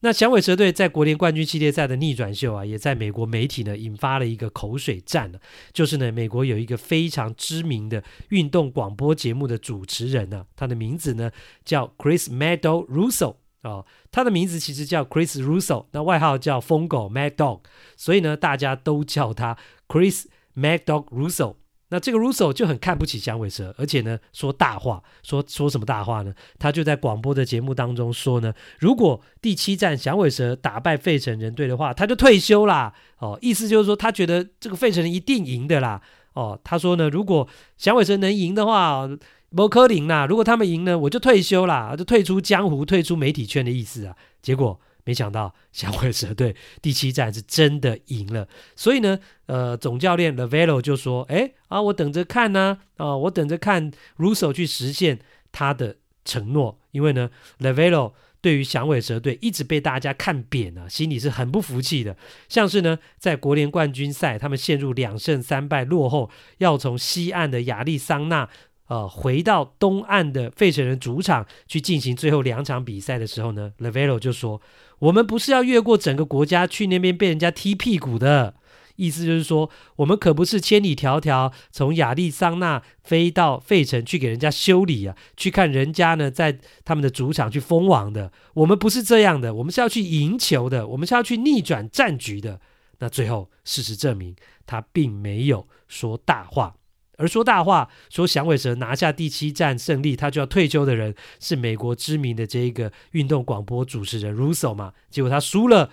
那响尾蛇队在国联冠军系列赛的逆转秀啊，也在美国媒体呢引发了一个口水战了，就是呢，美国有一个非常知名的运动广播节目的主持人呢，他的名字呢叫 Chris Meadow Russo。哦，他的名字其实叫 Chris Russo，那外号叫疯狗 Mad Dog，所以呢，大家都叫他 Chris Mad Dog Russo。那这个 Russo 就很看不起响尾蛇，而且呢，说大话，说说什么大话呢？他就在广播的节目当中说呢，如果第七战响尾蛇打败费城人队的话，他就退休啦。哦，意思就是说，他觉得这个费城人一定赢的啦。哦，他说呢，如果响尾蛇能赢的话。不可能啦！如果他们赢呢，我就退休啦，就退出江湖，退出媒体圈的意思啊。结果没想到，响尾蛇队 第七战是真的赢了。所以呢，呃，总教练 Lovullo 就说：“哎啊，我等着看呢，啊，我等着看 Russo 去实现他的承诺。因为呢，Lovullo 对于响尾蛇队一直被大家看扁啊，心里是很不服气的。像是呢，在国联冠军赛，他们陷入两胜三败落后，要从西岸的亚利桑那。”呃，回到东岸的费城人主场去进行最后两场比赛的时候呢，Levillo 就说：“我们不是要越过整个国家去那边被人家踢屁股的，意思就是说，我们可不是千里迢迢从亚利桑那飞到费城去给人家修理啊，去看人家呢在他们的主场去封王的。我们不是这样的，我们是要去赢球的，我们是要去逆转战局的。那最后事实证明，他并没有说大话。”而说大话，说响尾蛇拿下第七战胜利，他就要退休的人是美国知名的这一个运动广播主持人 Russo 嘛？结果他输了，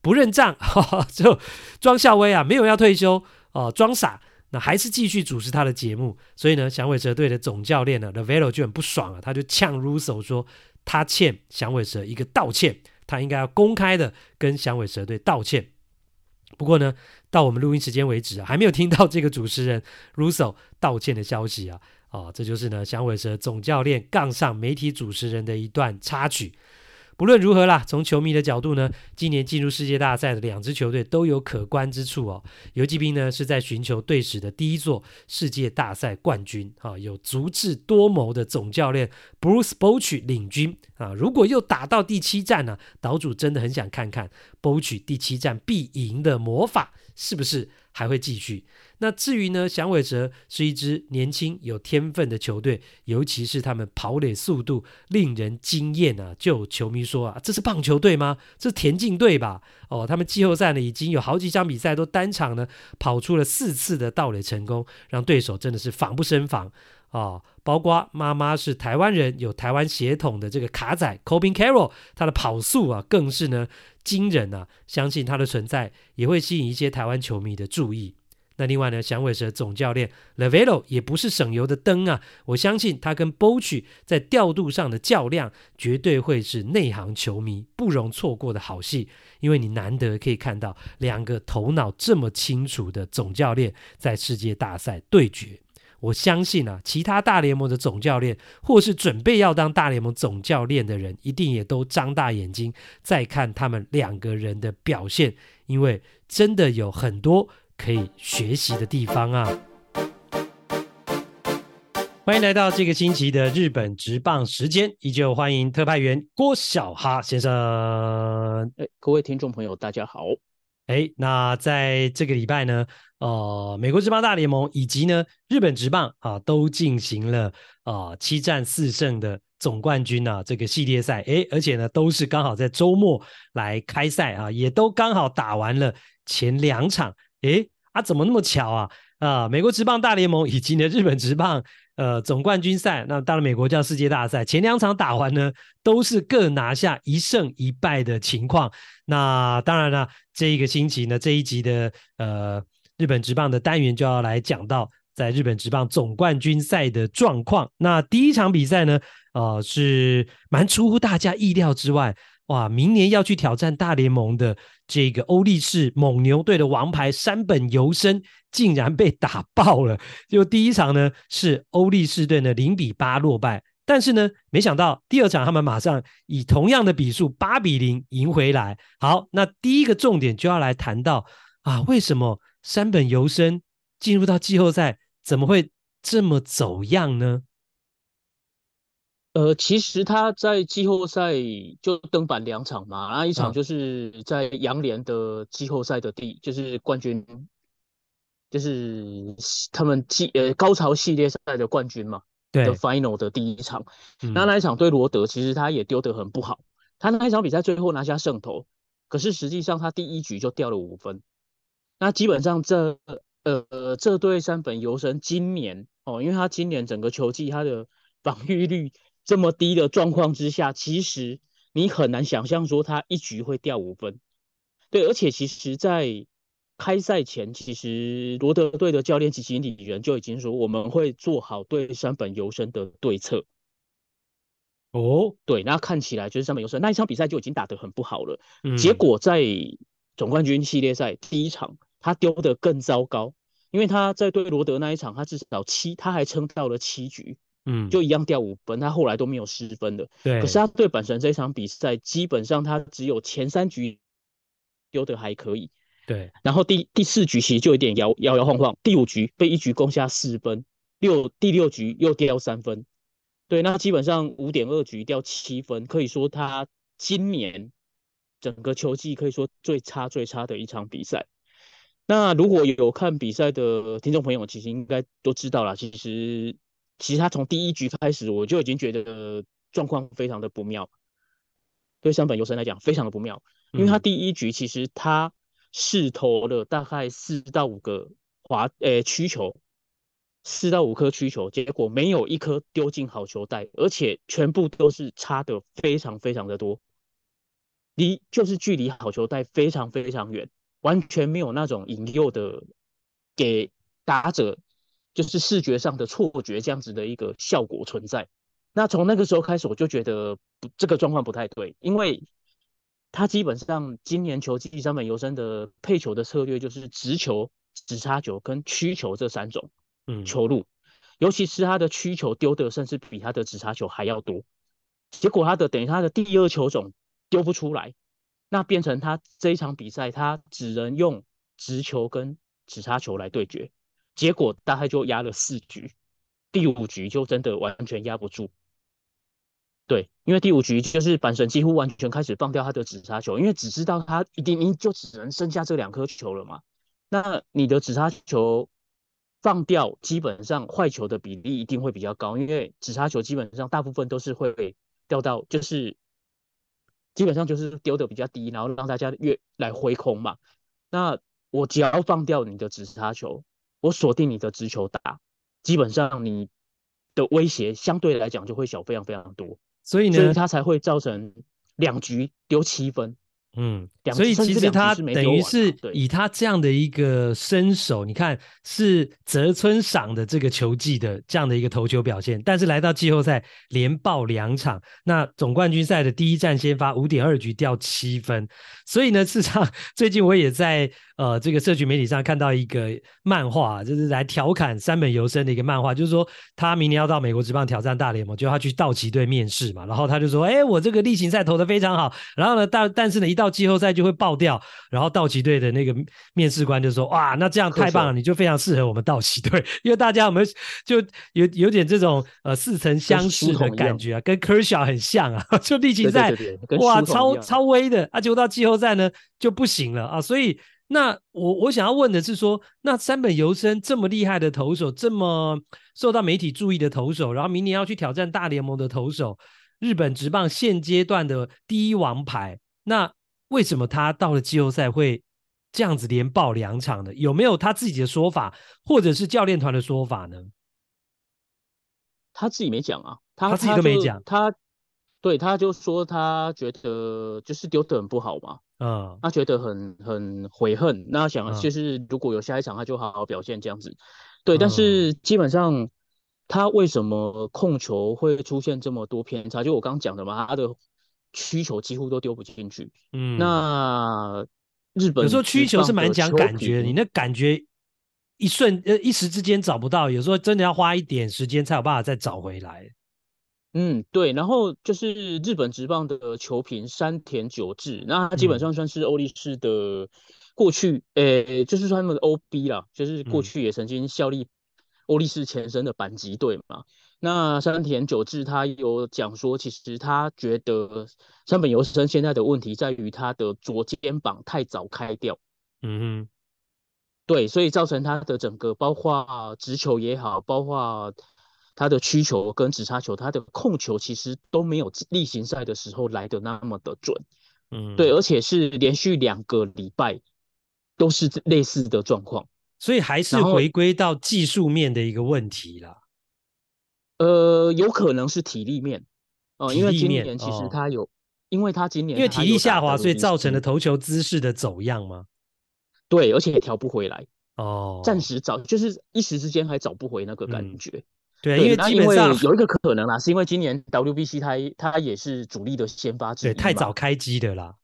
不认账，就装校威啊，没有要退休哦，装傻，那还是继续主持他的节目。所以呢，响尾蛇队的总教练呢 Lovullo 就很不爽啊，他就呛 Russo 说，他欠响尾蛇一个道歉，他应该要公开的跟响尾蛇队道歉。不过呢，到我们录音时间为止，还没有听到这个主持人 Russo 道歉的消息啊。哦，这就是呢，响尾蛇总教练杠上媒体主持人的一段插曲。不论如何啦，从球迷的角度呢，今年进入世界大赛的两支球队都有可观之处哦。游击兵呢是在寻求队史的第一座世界大赛冠军啊，有足智多谋的总教练 Bruce Bochy 领军啊。如果又打到第七战呢，岛主真的很想看看 b o c h 第七战必赢的魔法是不是还会继续。那至于呢，响尾蛇是一支年轻有天分的球队，尤其是他们跑垒速度令人惊艳啊！就有球迷说啊，这是棒球队吗？这是田径队吧？哦，他们季后赛呢已经有好几场比赛都单场呢跑出了四次的盗垒成功，让对手真的是防不胜防啊、哦！包括妈妈是台湾人，有台湾血统的这个卡仔 Cobin Carroll，他的跑速啊更是呢惊人啊！相信他的存在也会吸引一些台湾球迷的注意。那另外呢，响尾蛇总教练 Lovullo 也不是省油的灯啊！我相信他跟 Bochy 在调度上的较量，绝对会是内行球迷不容错过的好戏。因为你难得可以看到两个头脑这么清楚的总教练在世界大赛对决。我相信啊，其他大联盟的总教练或是准备要当大联盟总教练的人，一定也都张大眼睛在看他们两个人的表现，因为真的有很多可以学习的地方啊。欢迎来到这个星期的日本职棒时间，依旧欢迎特派员郭小哈先生。哎，各位听众朋友，大家好。哎，那在这个礼拜呢，呃，美国职棒大联盟以及呢日本职棒啊，都进行了啊、七战四胜的总冠军啊这个系列赛。哎，而且呢都是刚好在周末来开赛啊，也都刚好打完了前两场。哎，啊，怎么那么巧啊？啊，美国职棒大联盟以及呢日本职棒。呃，总冠军赛，那当然美国叫世界大赛，前两场打完呢，都是各拿下一胜一败的情况。那当然了，这一个星期呢，这一集的呃日本职棒的单元就要来讲到在日本职棒总冠军赛的状况。那第一场比赛呢，呃，是蛮出乎大家意料之外。哇，明年要去挑战大联盟的这个欧力士蒙牛队的王牌山本由伸，竟然被打爆了。就第一场呢，是欧力士队呢零比八落败，但是呢，没想到第二场他们马上以同样的比数八比零赢回来。好，那第一个重点就要来谈到啊，为什么山本由伸进入到季后赛怎么会这么走样呢？呃，其实他在季后赛就登板两场嘛，那一场就是在洋联的季后赛的第，就是冠军，就是他们季呃高潮系列赛的冠军嘛，对的 final 的第一场。那、嗯、那一场对罗德，其实他也丢得很不好，他那一场比赛最后拿下胜投，可是实际上他第一局就掉了五分。那基本上这呃这对山本由伸今年哦，因为他今年整个球季他的 防御率。这么低的状况之下，其实你很难想象说他一局会掉五分。对，而且其实，在开赛前，其实罗德队的教练及经理人就已经说，我们会做好对山本由伸的对策。哦，对，那看起来就是山本由伸那一场比赛就已经打得很不好了。嗯，结果在总冠军系列赛第一场，他丢得更糟糕，因为他在对罗德那一场，他至少七，他还撑到了七局。嗯，就一样掉五分，他后来都没有失分的。对，可是他对本神这场比赛，基本上他只有前三局丢的还可以。对，然后第第四局其实就有点摇摇摇晃晃，第五局被一局攻下四分，六第六局又掉三分。对，那基本上五点二局掉七分，可以说他今年整个球季可以说最差最差的一场比赛。那如果有看比赛的听众朋友，其实应该都知道了，其实。其实他从第一局开始，我就已经觉得状况非常的不妙。对山本优生来讲，非常的不妙，因为他第一局其实他试投了大概四到五个滑诶曲球，四到五颗曲球，结果没有一颗丢进好球带，而且全部都是差的非常非常的多，离就是距离好球带非常非常远，完全没有那种引诱的给打者。就是视觉上的错觉这样子的一个效果存在。那从那个时候开始，我就觉得不这个状况不太对，因为他基本上今年球季三本由伸的配球的策略就是直球、直插球跟曲球这三种球路，嗯、尤其是他的曲球丢的甚至比他的直插球还要多。结果他的等于他的第二球种丢不出来，那变成他这一场比赛他只能用直球跟直插球来对决。结果大概就压了四局，第五局就真的完全压不住。对，因为第五局就是阪神几乎完全开始放掉他的指叉球，因为只知道他一定你就只能剩下这两颗球了嘛。那你的指叉球放掉，基本上坏球的比例一定会比较高，因为指叉球基本上大部分都是会掉到，就是基本上就是丢的比较低，然后让大家越来回空嘛。那我只要放掉你的指叉球。我锁定你的直球打，基本上你的威胁相对来讲就会小非常非常多，所以呢，所以他才会造成两局丢七分。嗯，所以其实他等于是以他这样的一个身手，你看是泽村赏的这个球技的这样的一个投球表现，但是来到季后赛连爆两场，那总冠军赛的第一战先发五点二局掉七分，所以呢，事实上 最近我也在呃这个社群媒体上看到一个漫画，就是来调侃山本由生的一个漫画，就是说他明年要到美国职棒挑战大联盟，就他去道奇队面试嘛，然后他就说，哎，我这个例行赛投的非常好，然后呢，但但是呢，一到季后赛就会爆掉，然后道奇队的那个面试官就说，哇，那这样太棒了，你就非常适合我们道奇队，因为大家我们就有有点这种呃似曾相识的感觉啊，跟 Kershaw 很像啊，就例行赛哇超超威的，啊，结果到季后赛呢就不行了啊，所以。那我我想要问的是说，那三本由伸这么厉害的投手，这么受到媒体注意的投手，然后明年要去挑战大联盟的投手，日本职棒现阶段的第一王牌，那为什么他到了季后赛会这样子连爆两场呢？有没有他自己的说法，或者是教练团的说法呢？他自己没讲啊，他，他自己都没讲，他对他就说他觉得就是丢的很不好嘛。嗯，他觉得很很悔恨，那想就是如果有下一场，他就好好表现这样子。嗯、对，但是基本上他为什么控球会出现这么多偏差？就我刚刚讲的嘛，他的曲球几乎都丢不进去。嗯，那日本有时候曲球是蛮讲感觉，你那感觉一瞬呃一时之间找不到，有时候真的要花一点时间才有办法再找回来。嗯，对，然后就是日本职棒的球评山田久志，那他基本上算是欧力士的过去，诶、嗯，就是说他们的 OB 啦，就是过去也曾经效力欧力士前身的板级队嘛。那山田久志他有讲说，其实他觉得山本由生现在的问题在于他的左肩膀太早开掉，嗯哼，对，所以造成他的整个包括直球也好，包括。他的曲球跟直插球，他的控球其实都没有例行赛的时候来的那么的准，嗯，对，而且是连续两个礼拜都是类似的状况，所以还是回归到技术面的一个问题啦。呃，有可能是体力面，哦、呃，因为今年其实他有，哦、因为他今年因为体力下滑，所以造成了投球姿势的走样吗？对，而且也调不回来，哦，暂时找就是一时之间还找不回那个感觉。嗯对，因为基本上有一个可能啦，是因为今年 WBC 它它也是主力的先发之一，对，太早开机的啦。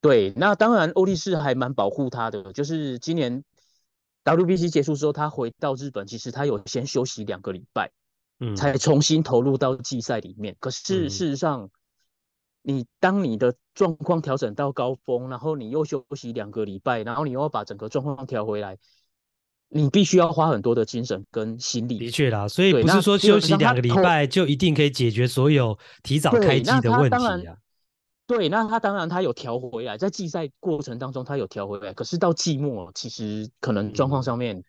对，那当然欧力士还蛮保护他的，就是今年 WBC 结束之后，他回到日本，其实他有先休息两个礼拜，嗯，才重新投入到季赛里面。可是事实上，嗯、你当你的状况调整到高峰，然后你又休息两个礼拜，然后你又要把整个状况调回来。你必须要花很多的精神跟心力。的确啦，所以不是说休息两个礼拜就一定可以解决所有提早开机的问题啊。对，那他当然他有调回来，在季赛过程当中他有调回来，可是到季末其实可能状况上面，嗯、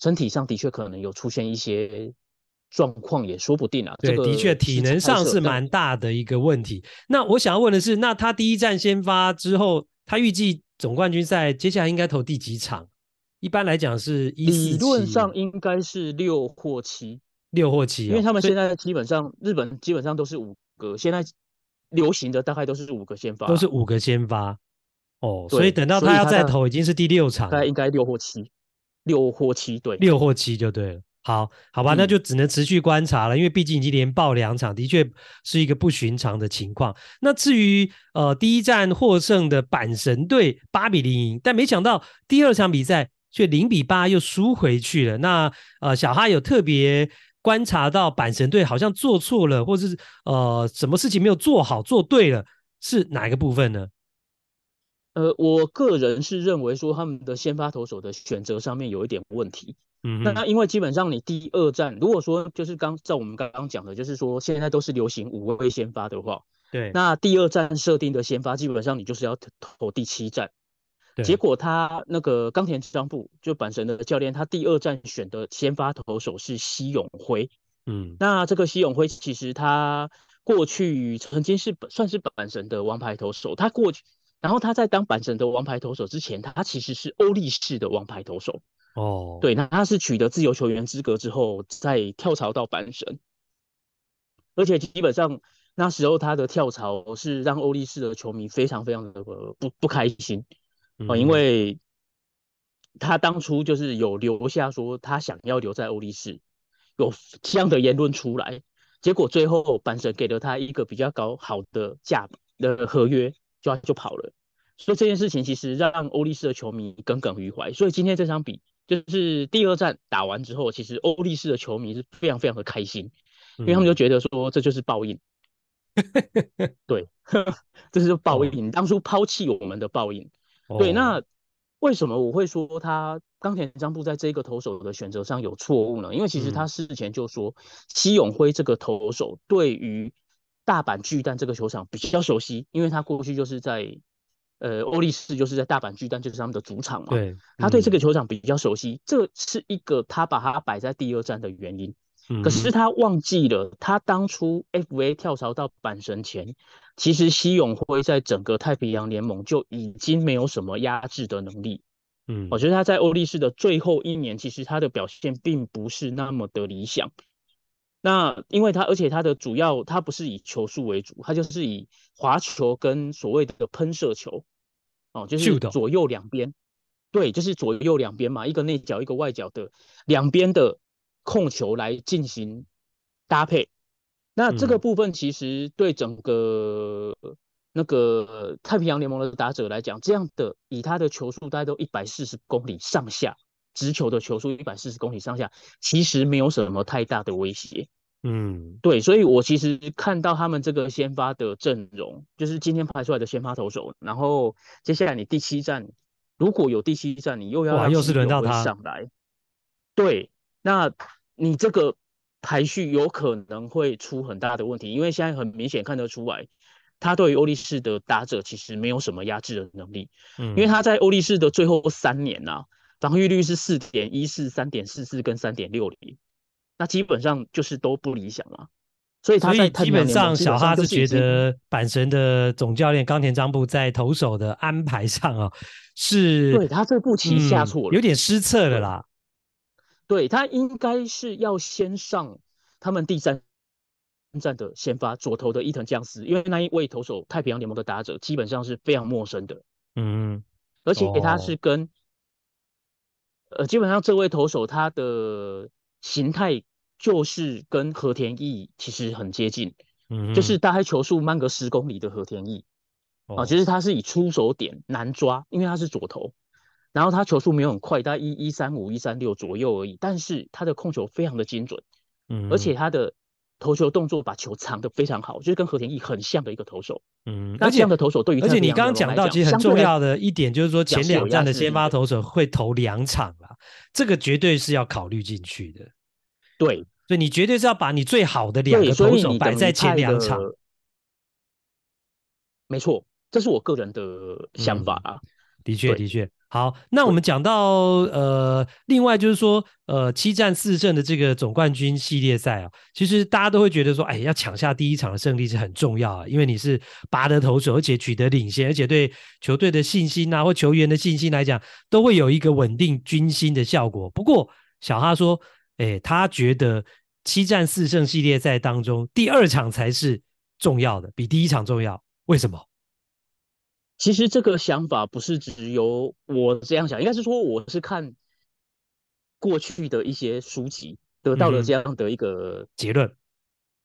身体上的确可能有出现一些状况，也说不定啊。对，这个、的确体能上是蛮大的一个问题。那我想要问的是，那他第一站先发之后，他预计总冠军赛接下来应该投第几场？一般来讲是一理论上应该是六或七，六或七，因为他们现在基本上日本基本上都是五个，现在流行的大概都是五个先发，都是五个先发。哦，所以等到他要再投，已经是第六场，大概应该六或七，六或七，对，六或七就对了。好，好吧，那就只能持续观察了，嗯、因为毕竟已经连爆两场，的确是一个不寻常的情况。那至于呃第一站获胜的阪神队八比零赢，但没想到第二场比赛。却零比八又输回去了。那呃，小哈有特别观察到阪神队好像做错了，或者是呃，什么事情没有做好，做对了，是哪一个部分呢？呃，我个人是认为说他们的先发投手的选择上面有一点问题。嗯哼，那因为基本上你第二战，如果说就是刚在我们刚刚讲的，就是说现在都是流行五位先发的话，对，那第二站设定的先发基本上你就是要投第七战。结果他那个冈田彰布就阪神的教练，他第二站选的先发投手是西永辉。嗯，那这个西永辉其实他过去曾经是算是阪神的王牌投手，他过去，然后他在当阪神的王牌投手之前，他其实是欧力士的王牌投手。哦，对，那他是取得自由球员资格之后再跳槽到阪神，而且基本上那时候他的跳槽是让欧力士的球迷非常非常的不不开心。哦，因为他当初就是有留下说他想要留在欧力士，有这样的言论出来，结果最后阪神给了他一个比较高好的价的合约，就就跑了。所以这件事情其实让欧力士的球迷耿耿于怀。所以今天这场比就是第二战打完之后，其实欧力士的球迷是非常非常的开心，因为他们就觉得说这就是报应。对，这是报应，当初抛弃我们的报应。对，那为什么我会说他冈田彰布在这个投手的选择上有错误呢？因为其实他事前就说，西永辉这个投手对于大阪巨蛋这个球场比较熟悉，因为他过去就是在呃欧力士就是在大阪巨蛋就是他们的主场嘛。对，他对这个球场比较熟悉，这是一个他把它摆在第二站的原因。可是他忘记了，他当初 FA 跳槽到阪神前，其实西永辉在整个太平洋联盟就已经没有什么压制的能力。嗯，我觉得他在欧力士的最后一年，其实他的表现并不是那么的理想。那因为他，而且他的主要他不是以球速为主，他就是以滑球跟所谓的喷射球，哦，就是左右两边，对，就是左右两边嘛，一个内角一个外角的两边的。控球来进行搭配，那这个部分其实对整个那个太平洋联盟的打者来讲，这样的以他的球速大概都一百四十公里上下，直球的球速一百四十公里上下，其实没有什么太大的威胁。嗯，对，所以我其实看到他们这个先发的阵容，就是今天排出来的先发投手，然后接下来你第七站如果有第七站，你又要又是轮到他上来，对。那你这个排序有可能会出很大的问题，因为现在很明显看得出来，他对于欧力士的打者其实没有什么压制的能力。嗯，因为他在欧力士的最后三年呐、啊，防御率是四点一四、三点四四跟三点六零，那基本上就是都不理想了。所以他在基本上小哈是觉得阪神的总教练冈田彰布在投手的安排上啊，是对他这步棋下错了，有点失策了啦。对，他应该是要先上他们第三战的先发左投的伊藤将司，因为那一位投手太平洋联盟的打者基本上是非常陌生的，嗯，而且他是跟、哦、呃基本上这位投手他的形态就是跟和田义其实很接近，嗯，就是大概球速慢个十公里的和田义、哦、啊，其实他是以出手点难抓，因为他是左投。然后他球速没有很快，大概一一三五一三六左右而已，但是他的控球非常的精准，嗯，而且他的投球动作把球藏得非常好，就是跟和田义很像的一个投手，嗯，那这样的投手对于而且你刚刚讲到其实很重要的一点就是说前两站的先发投手会投两场啦，这个绝对是要考虑进去的，对，所以你绝对是要把你最好的两个投手摆在前两场，没错，这是我个人的想法啊，的确的确。好，那我们讲到呃，另外就是说，呃，七战四胜的这个总冠军系列赛啊，其实大家都会觉得说，哎，要抢下第一场的胜利是很重要啊，因为你是拔得头筹，而且取得领先，而且对球队的信心啊，或球员的信心来讲，都会有一个稳定军心的效果。不过小哈说，哎，他觉得七战四胜系列赛当中，第二场才是重要的，比第一场重要。为什么？其实这个想法不是只有我这样想，应该是说我是看过去的一些书籍得到了这样的一个结论。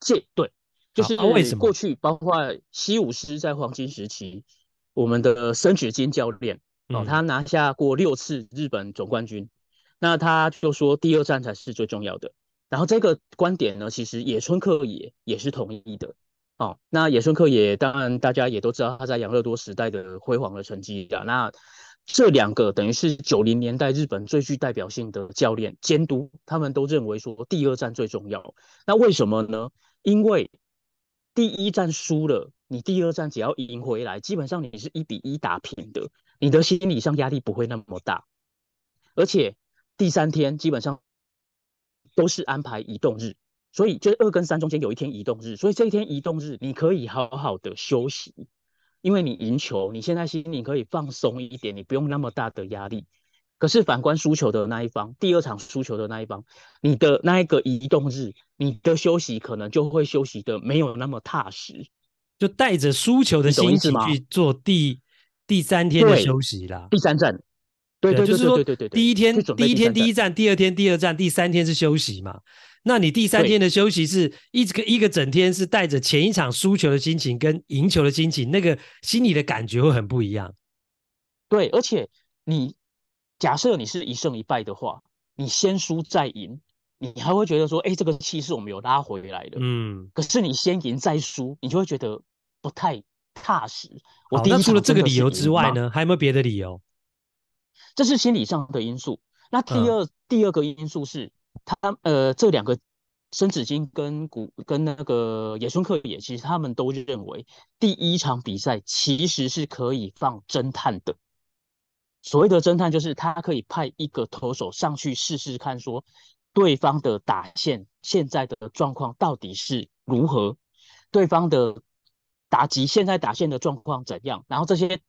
这对，就是为什么过去包括西武师在黄金时期，我们的森取金教练哦，他拿下过六次日本总冠军，那他就说第二站才是最重要的。然后这个观点呢，其实野村克也也是同意的。哦，那野村克也当然大家也都知道他在养乐多时代的辉煌的成绩啊。那这两个等于是九零年代日本最具代表性的教练监督，他们都认为说第二战最重要。那为什么呢？因为第一战输了，你第二战只要赢回来，基本上你是一比一打平的，你的心理上压力不会那么大。而且第三天基本上都是安排移动日。所以，就二跟三中间有一天移动日，所以这一天移动日你可以好好的休息，因为你赢球，你现在心里可以放松一点，你不用那么大的压力。可是反观输球的那一方，第二场输球的那一方，你的那一个移动日，你的休息可能就会休息的没有那么踏实，就带着输球的心情去做第第三天的休息啦。第三站，对对对对对对，就是说，对对对，第一天第一天第一站，第二天第二站，第三天是休息嘛。那你第三天的休息是一个一个整天是带着前一场输球的心情跟赢球的心情，那个心里的感觉会很不一样。对，而且你假设你是一胜一败的话，你先输再赢，你还会觉得说，哎，这个气势我们有拉回来的。嗯。可是你先赢再输，你就会觉得不太踏实。我第一那除了这个理由之外呢，还有没有别的理由？这是心理上的因素。那第二、嗯、第二个因素是，他呃这两个申子京跟古跟那个野村克也，其实他们都认为第一场比赛其实是可以放侦探的。所谓的侦探，就是他可以派一个投手上去试试看，说对方的打线现在的状况到底是如何，对方的打击现在打线的状况怎样，然后这些。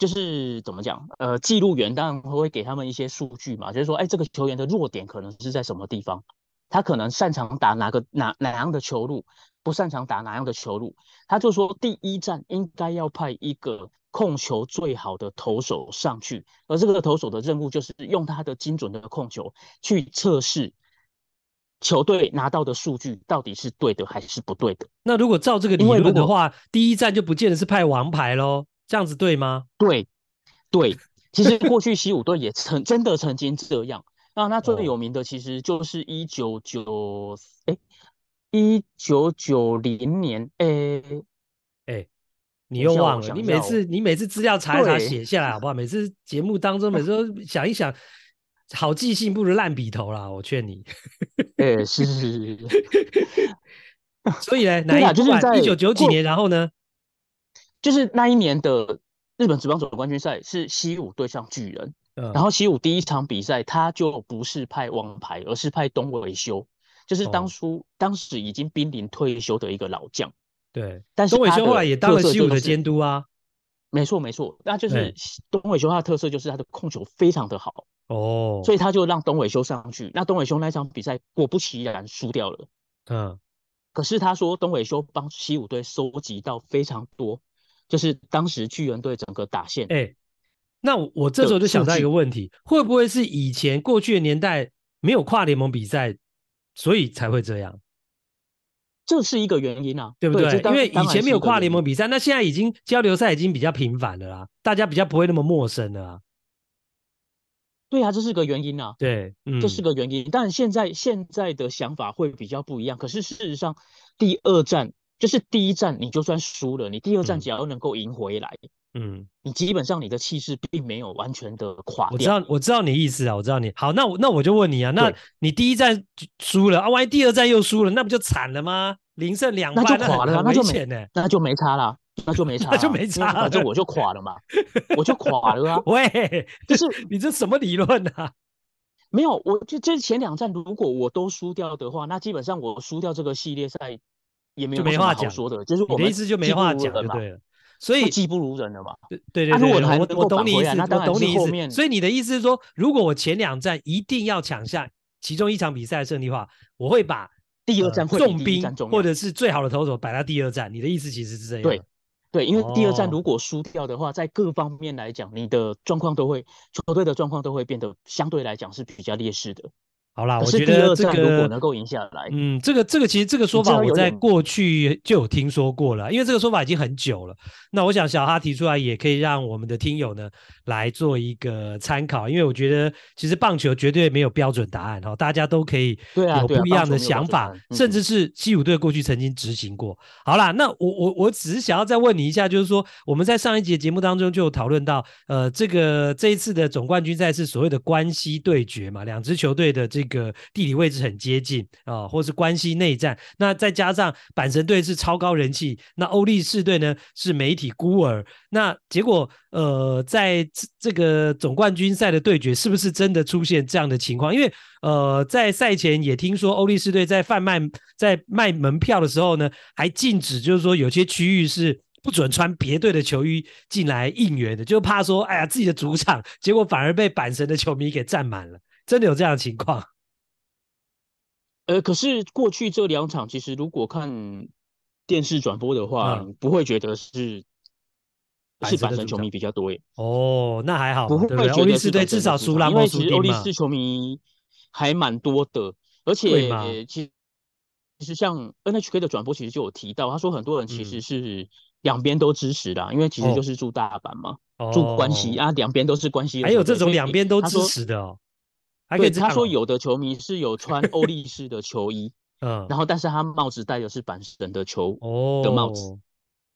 就是怎么讲，呃，记录员当然会给他们一些数据嘛，就是说，哎，这个球员的弱点可能是在什么地方，他可能擅长打哪个哪哪样的球路，不擅长打哪样的球路，他就说第一站应该要派一个控球最好的投手上去，而这个投手的任务就是用他的精准的控球去测试球队拿到的数据到底是对的还是不对的。那如果照这个理论的话，第一站就不见得是派王牌喽。这样子对吗？对，对，其实过去西武队也曾 真的曾经这样。那那最有名的其实就是一九九哎一九九零年哎哎，你又忘了？你每次你每次资料查一查写下来好不好？每次节目当中每次 都想一想，好记性不如烂笔头啦！我劝你。哎，是是是是。所以呢，哪一就是在一九九几年，然后呢？就是那一年的日本职棒总冠军赛是西武对上巨人，嗯，然后西武第一场比赛他就不是派王牌，而是派东尾修，就是当初、哦、当时已经濒临退休的一个老将。对，但是、东尾修后来也当了西武的监督啊。没错没错，那就是东尾修他的特色就是他的控球非常的好哦，所以他就让东尾修上去。那东尾修那场比赛果不其然输掉了，嗯，可是他说东伟修帮西武队收集到非常多。就是当时巨人队整个打线，哎、欸，那我这时候就想到一个问题，会不会是以前过去的年代没有跨联盟比赛，所以才会这样？这是一个原因啊，对不对？因为以前没有跨联盟比赛，那现在已经交流赛已经比较频繁了啦，大家比较不会那么陌生了啊。对啊，这是个原因啊，对，嗯，这是个原因。但现在现在的想法会比较不一样，可是事实上第二战。就是第一战你就算输了，你第二战只要能够赢回来，嗯，你基本上你的气势并没有完全的垮掉。我知道，我知道你意思啊，我知道你。好，那我那我就问你啊，那你第一战输了啊，万一第二战又输了，那不就惨了吗？零胜两败，那就垮了，那，那就没呢，那就没差了，那就没 差，那就没差，反正我就垮了嘛，我就垮了啊。喂，就是你这什么理论啊？没有，我就这前两站如果我都输掉的话，那基本上我输掉这个系列赛。也没有什么好说的，就，是我的意思就没话讲就对了，所以技不如人了嘛。对对对，对，我我懂你意思，我懂你意思。所以你的意思是说，如果我前两站一定要抢下其中一场比赛的胜利的话，我会把第二战重兵或者是最好的投手摆到第二站。你的意思其实是这样。对对，因为第二站如果输掉的话，在各方面来讲，你的状况都会球队的状况都会变得相对来讲是比较劣势的。好啦，我觉得这个如果能够赢下来，嗯，这个这个其实这个说法我在过去就有听说过了，因为这个说法已经很久了。那我想小哈提出来也可以让我们的听友呢来做一个参考，因为我觉得其实棒球绝对没有标准答案哈，大家都可以有不一样的想法，甚至是西武队过去曾经执行过。好啦，那我我我只是想要再问你一下，就是说我们在上一节节目当中就有讨论到，呃，这个这一次的总冠军赛是所谓的关系对决嘛，两支球队的这这。个地理位置很接近啊，或是关系内战，那再加上阪神队是超高人气，那欧力士队呢是媒体孤儿，那结果呃，在这个总冠军赛的对决，是不是真的出现这样的情况？因为呃，在赛前也听说欧力士队在贩卖在卖门票的时候呢，还禁止，就是说有些区域是不准穿别队的球衣进来应援的，就怕说，哎呀，自己的主场，结果反而被阪神的球迷给占满了，真的有这样的情况？呃，可是过去这两场，其实如果看电视转播的话，嗯、不会觉得是是板神球迷比较多耶。哦，那还好，不会觉得欧力士队至少输了，因为其实欧力士球迷还蛮多的，而且其实其实像 NHK 的转播其实就有提到，他说很多人其实是两边都支持的，因为其实就是住大阪嘛，哦、住关西啊，两边都是关西。还有这种两边都支持的哦。还可以对，他说有的球迷是有穿欧力士的球衣，嗯，然后但是他帽子戴的是阪神的球的帽子。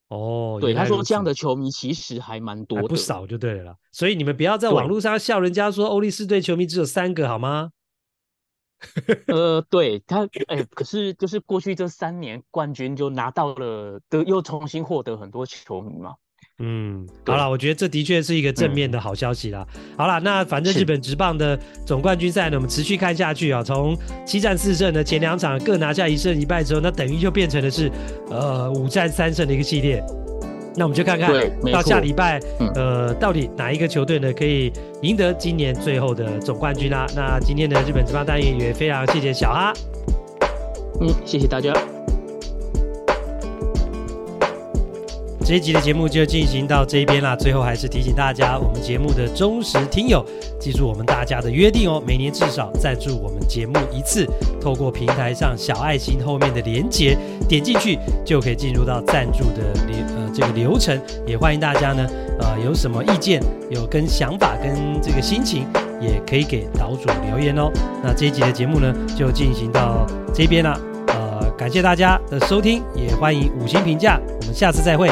哦，对，他说这样的球迷其实还蛮多的，不少就对了。所以你们不要在网络上笑人家说欧力士队球迷只有三个好吗？呃，对他，哎、欸，可是就是过去这三年冠军就拿到了，得又重新获得很多球迷嘛。嗯，好了，我觉得这的确是一个正面的好消息啦。嗯、好了，那反正日本职棒的总冠军赛呢，我们持续看下去啊。从七战四胜的前两场各拿下一胜一败之后，那等于就变成的是呃五战三胜的一个系列。那我们就看看到下礼拜，呃，到底哪一个球队呢可以赢得今年最后的总冠军啦？那今天的日本职棒单元也非常谢谢小哈，嗯，谢谢大家。这一集的节目就进行到这边啦。最后还是提醒大家，我们节目的忠实听友，记住我们大家的约定哦，每年至少赞助我们节目一次。透过平台上小爱心后面的连结，点进去就可以进入到赞助的流呃这个流程。也欢迎大家呢，呃有什么意见，有跟想法跟这个心情，也可以给岛主留言哦。那这一集的节目呢，就进行到这边啦。呃，感谢大家的收听，也欢迎五星评价。我们下次再会。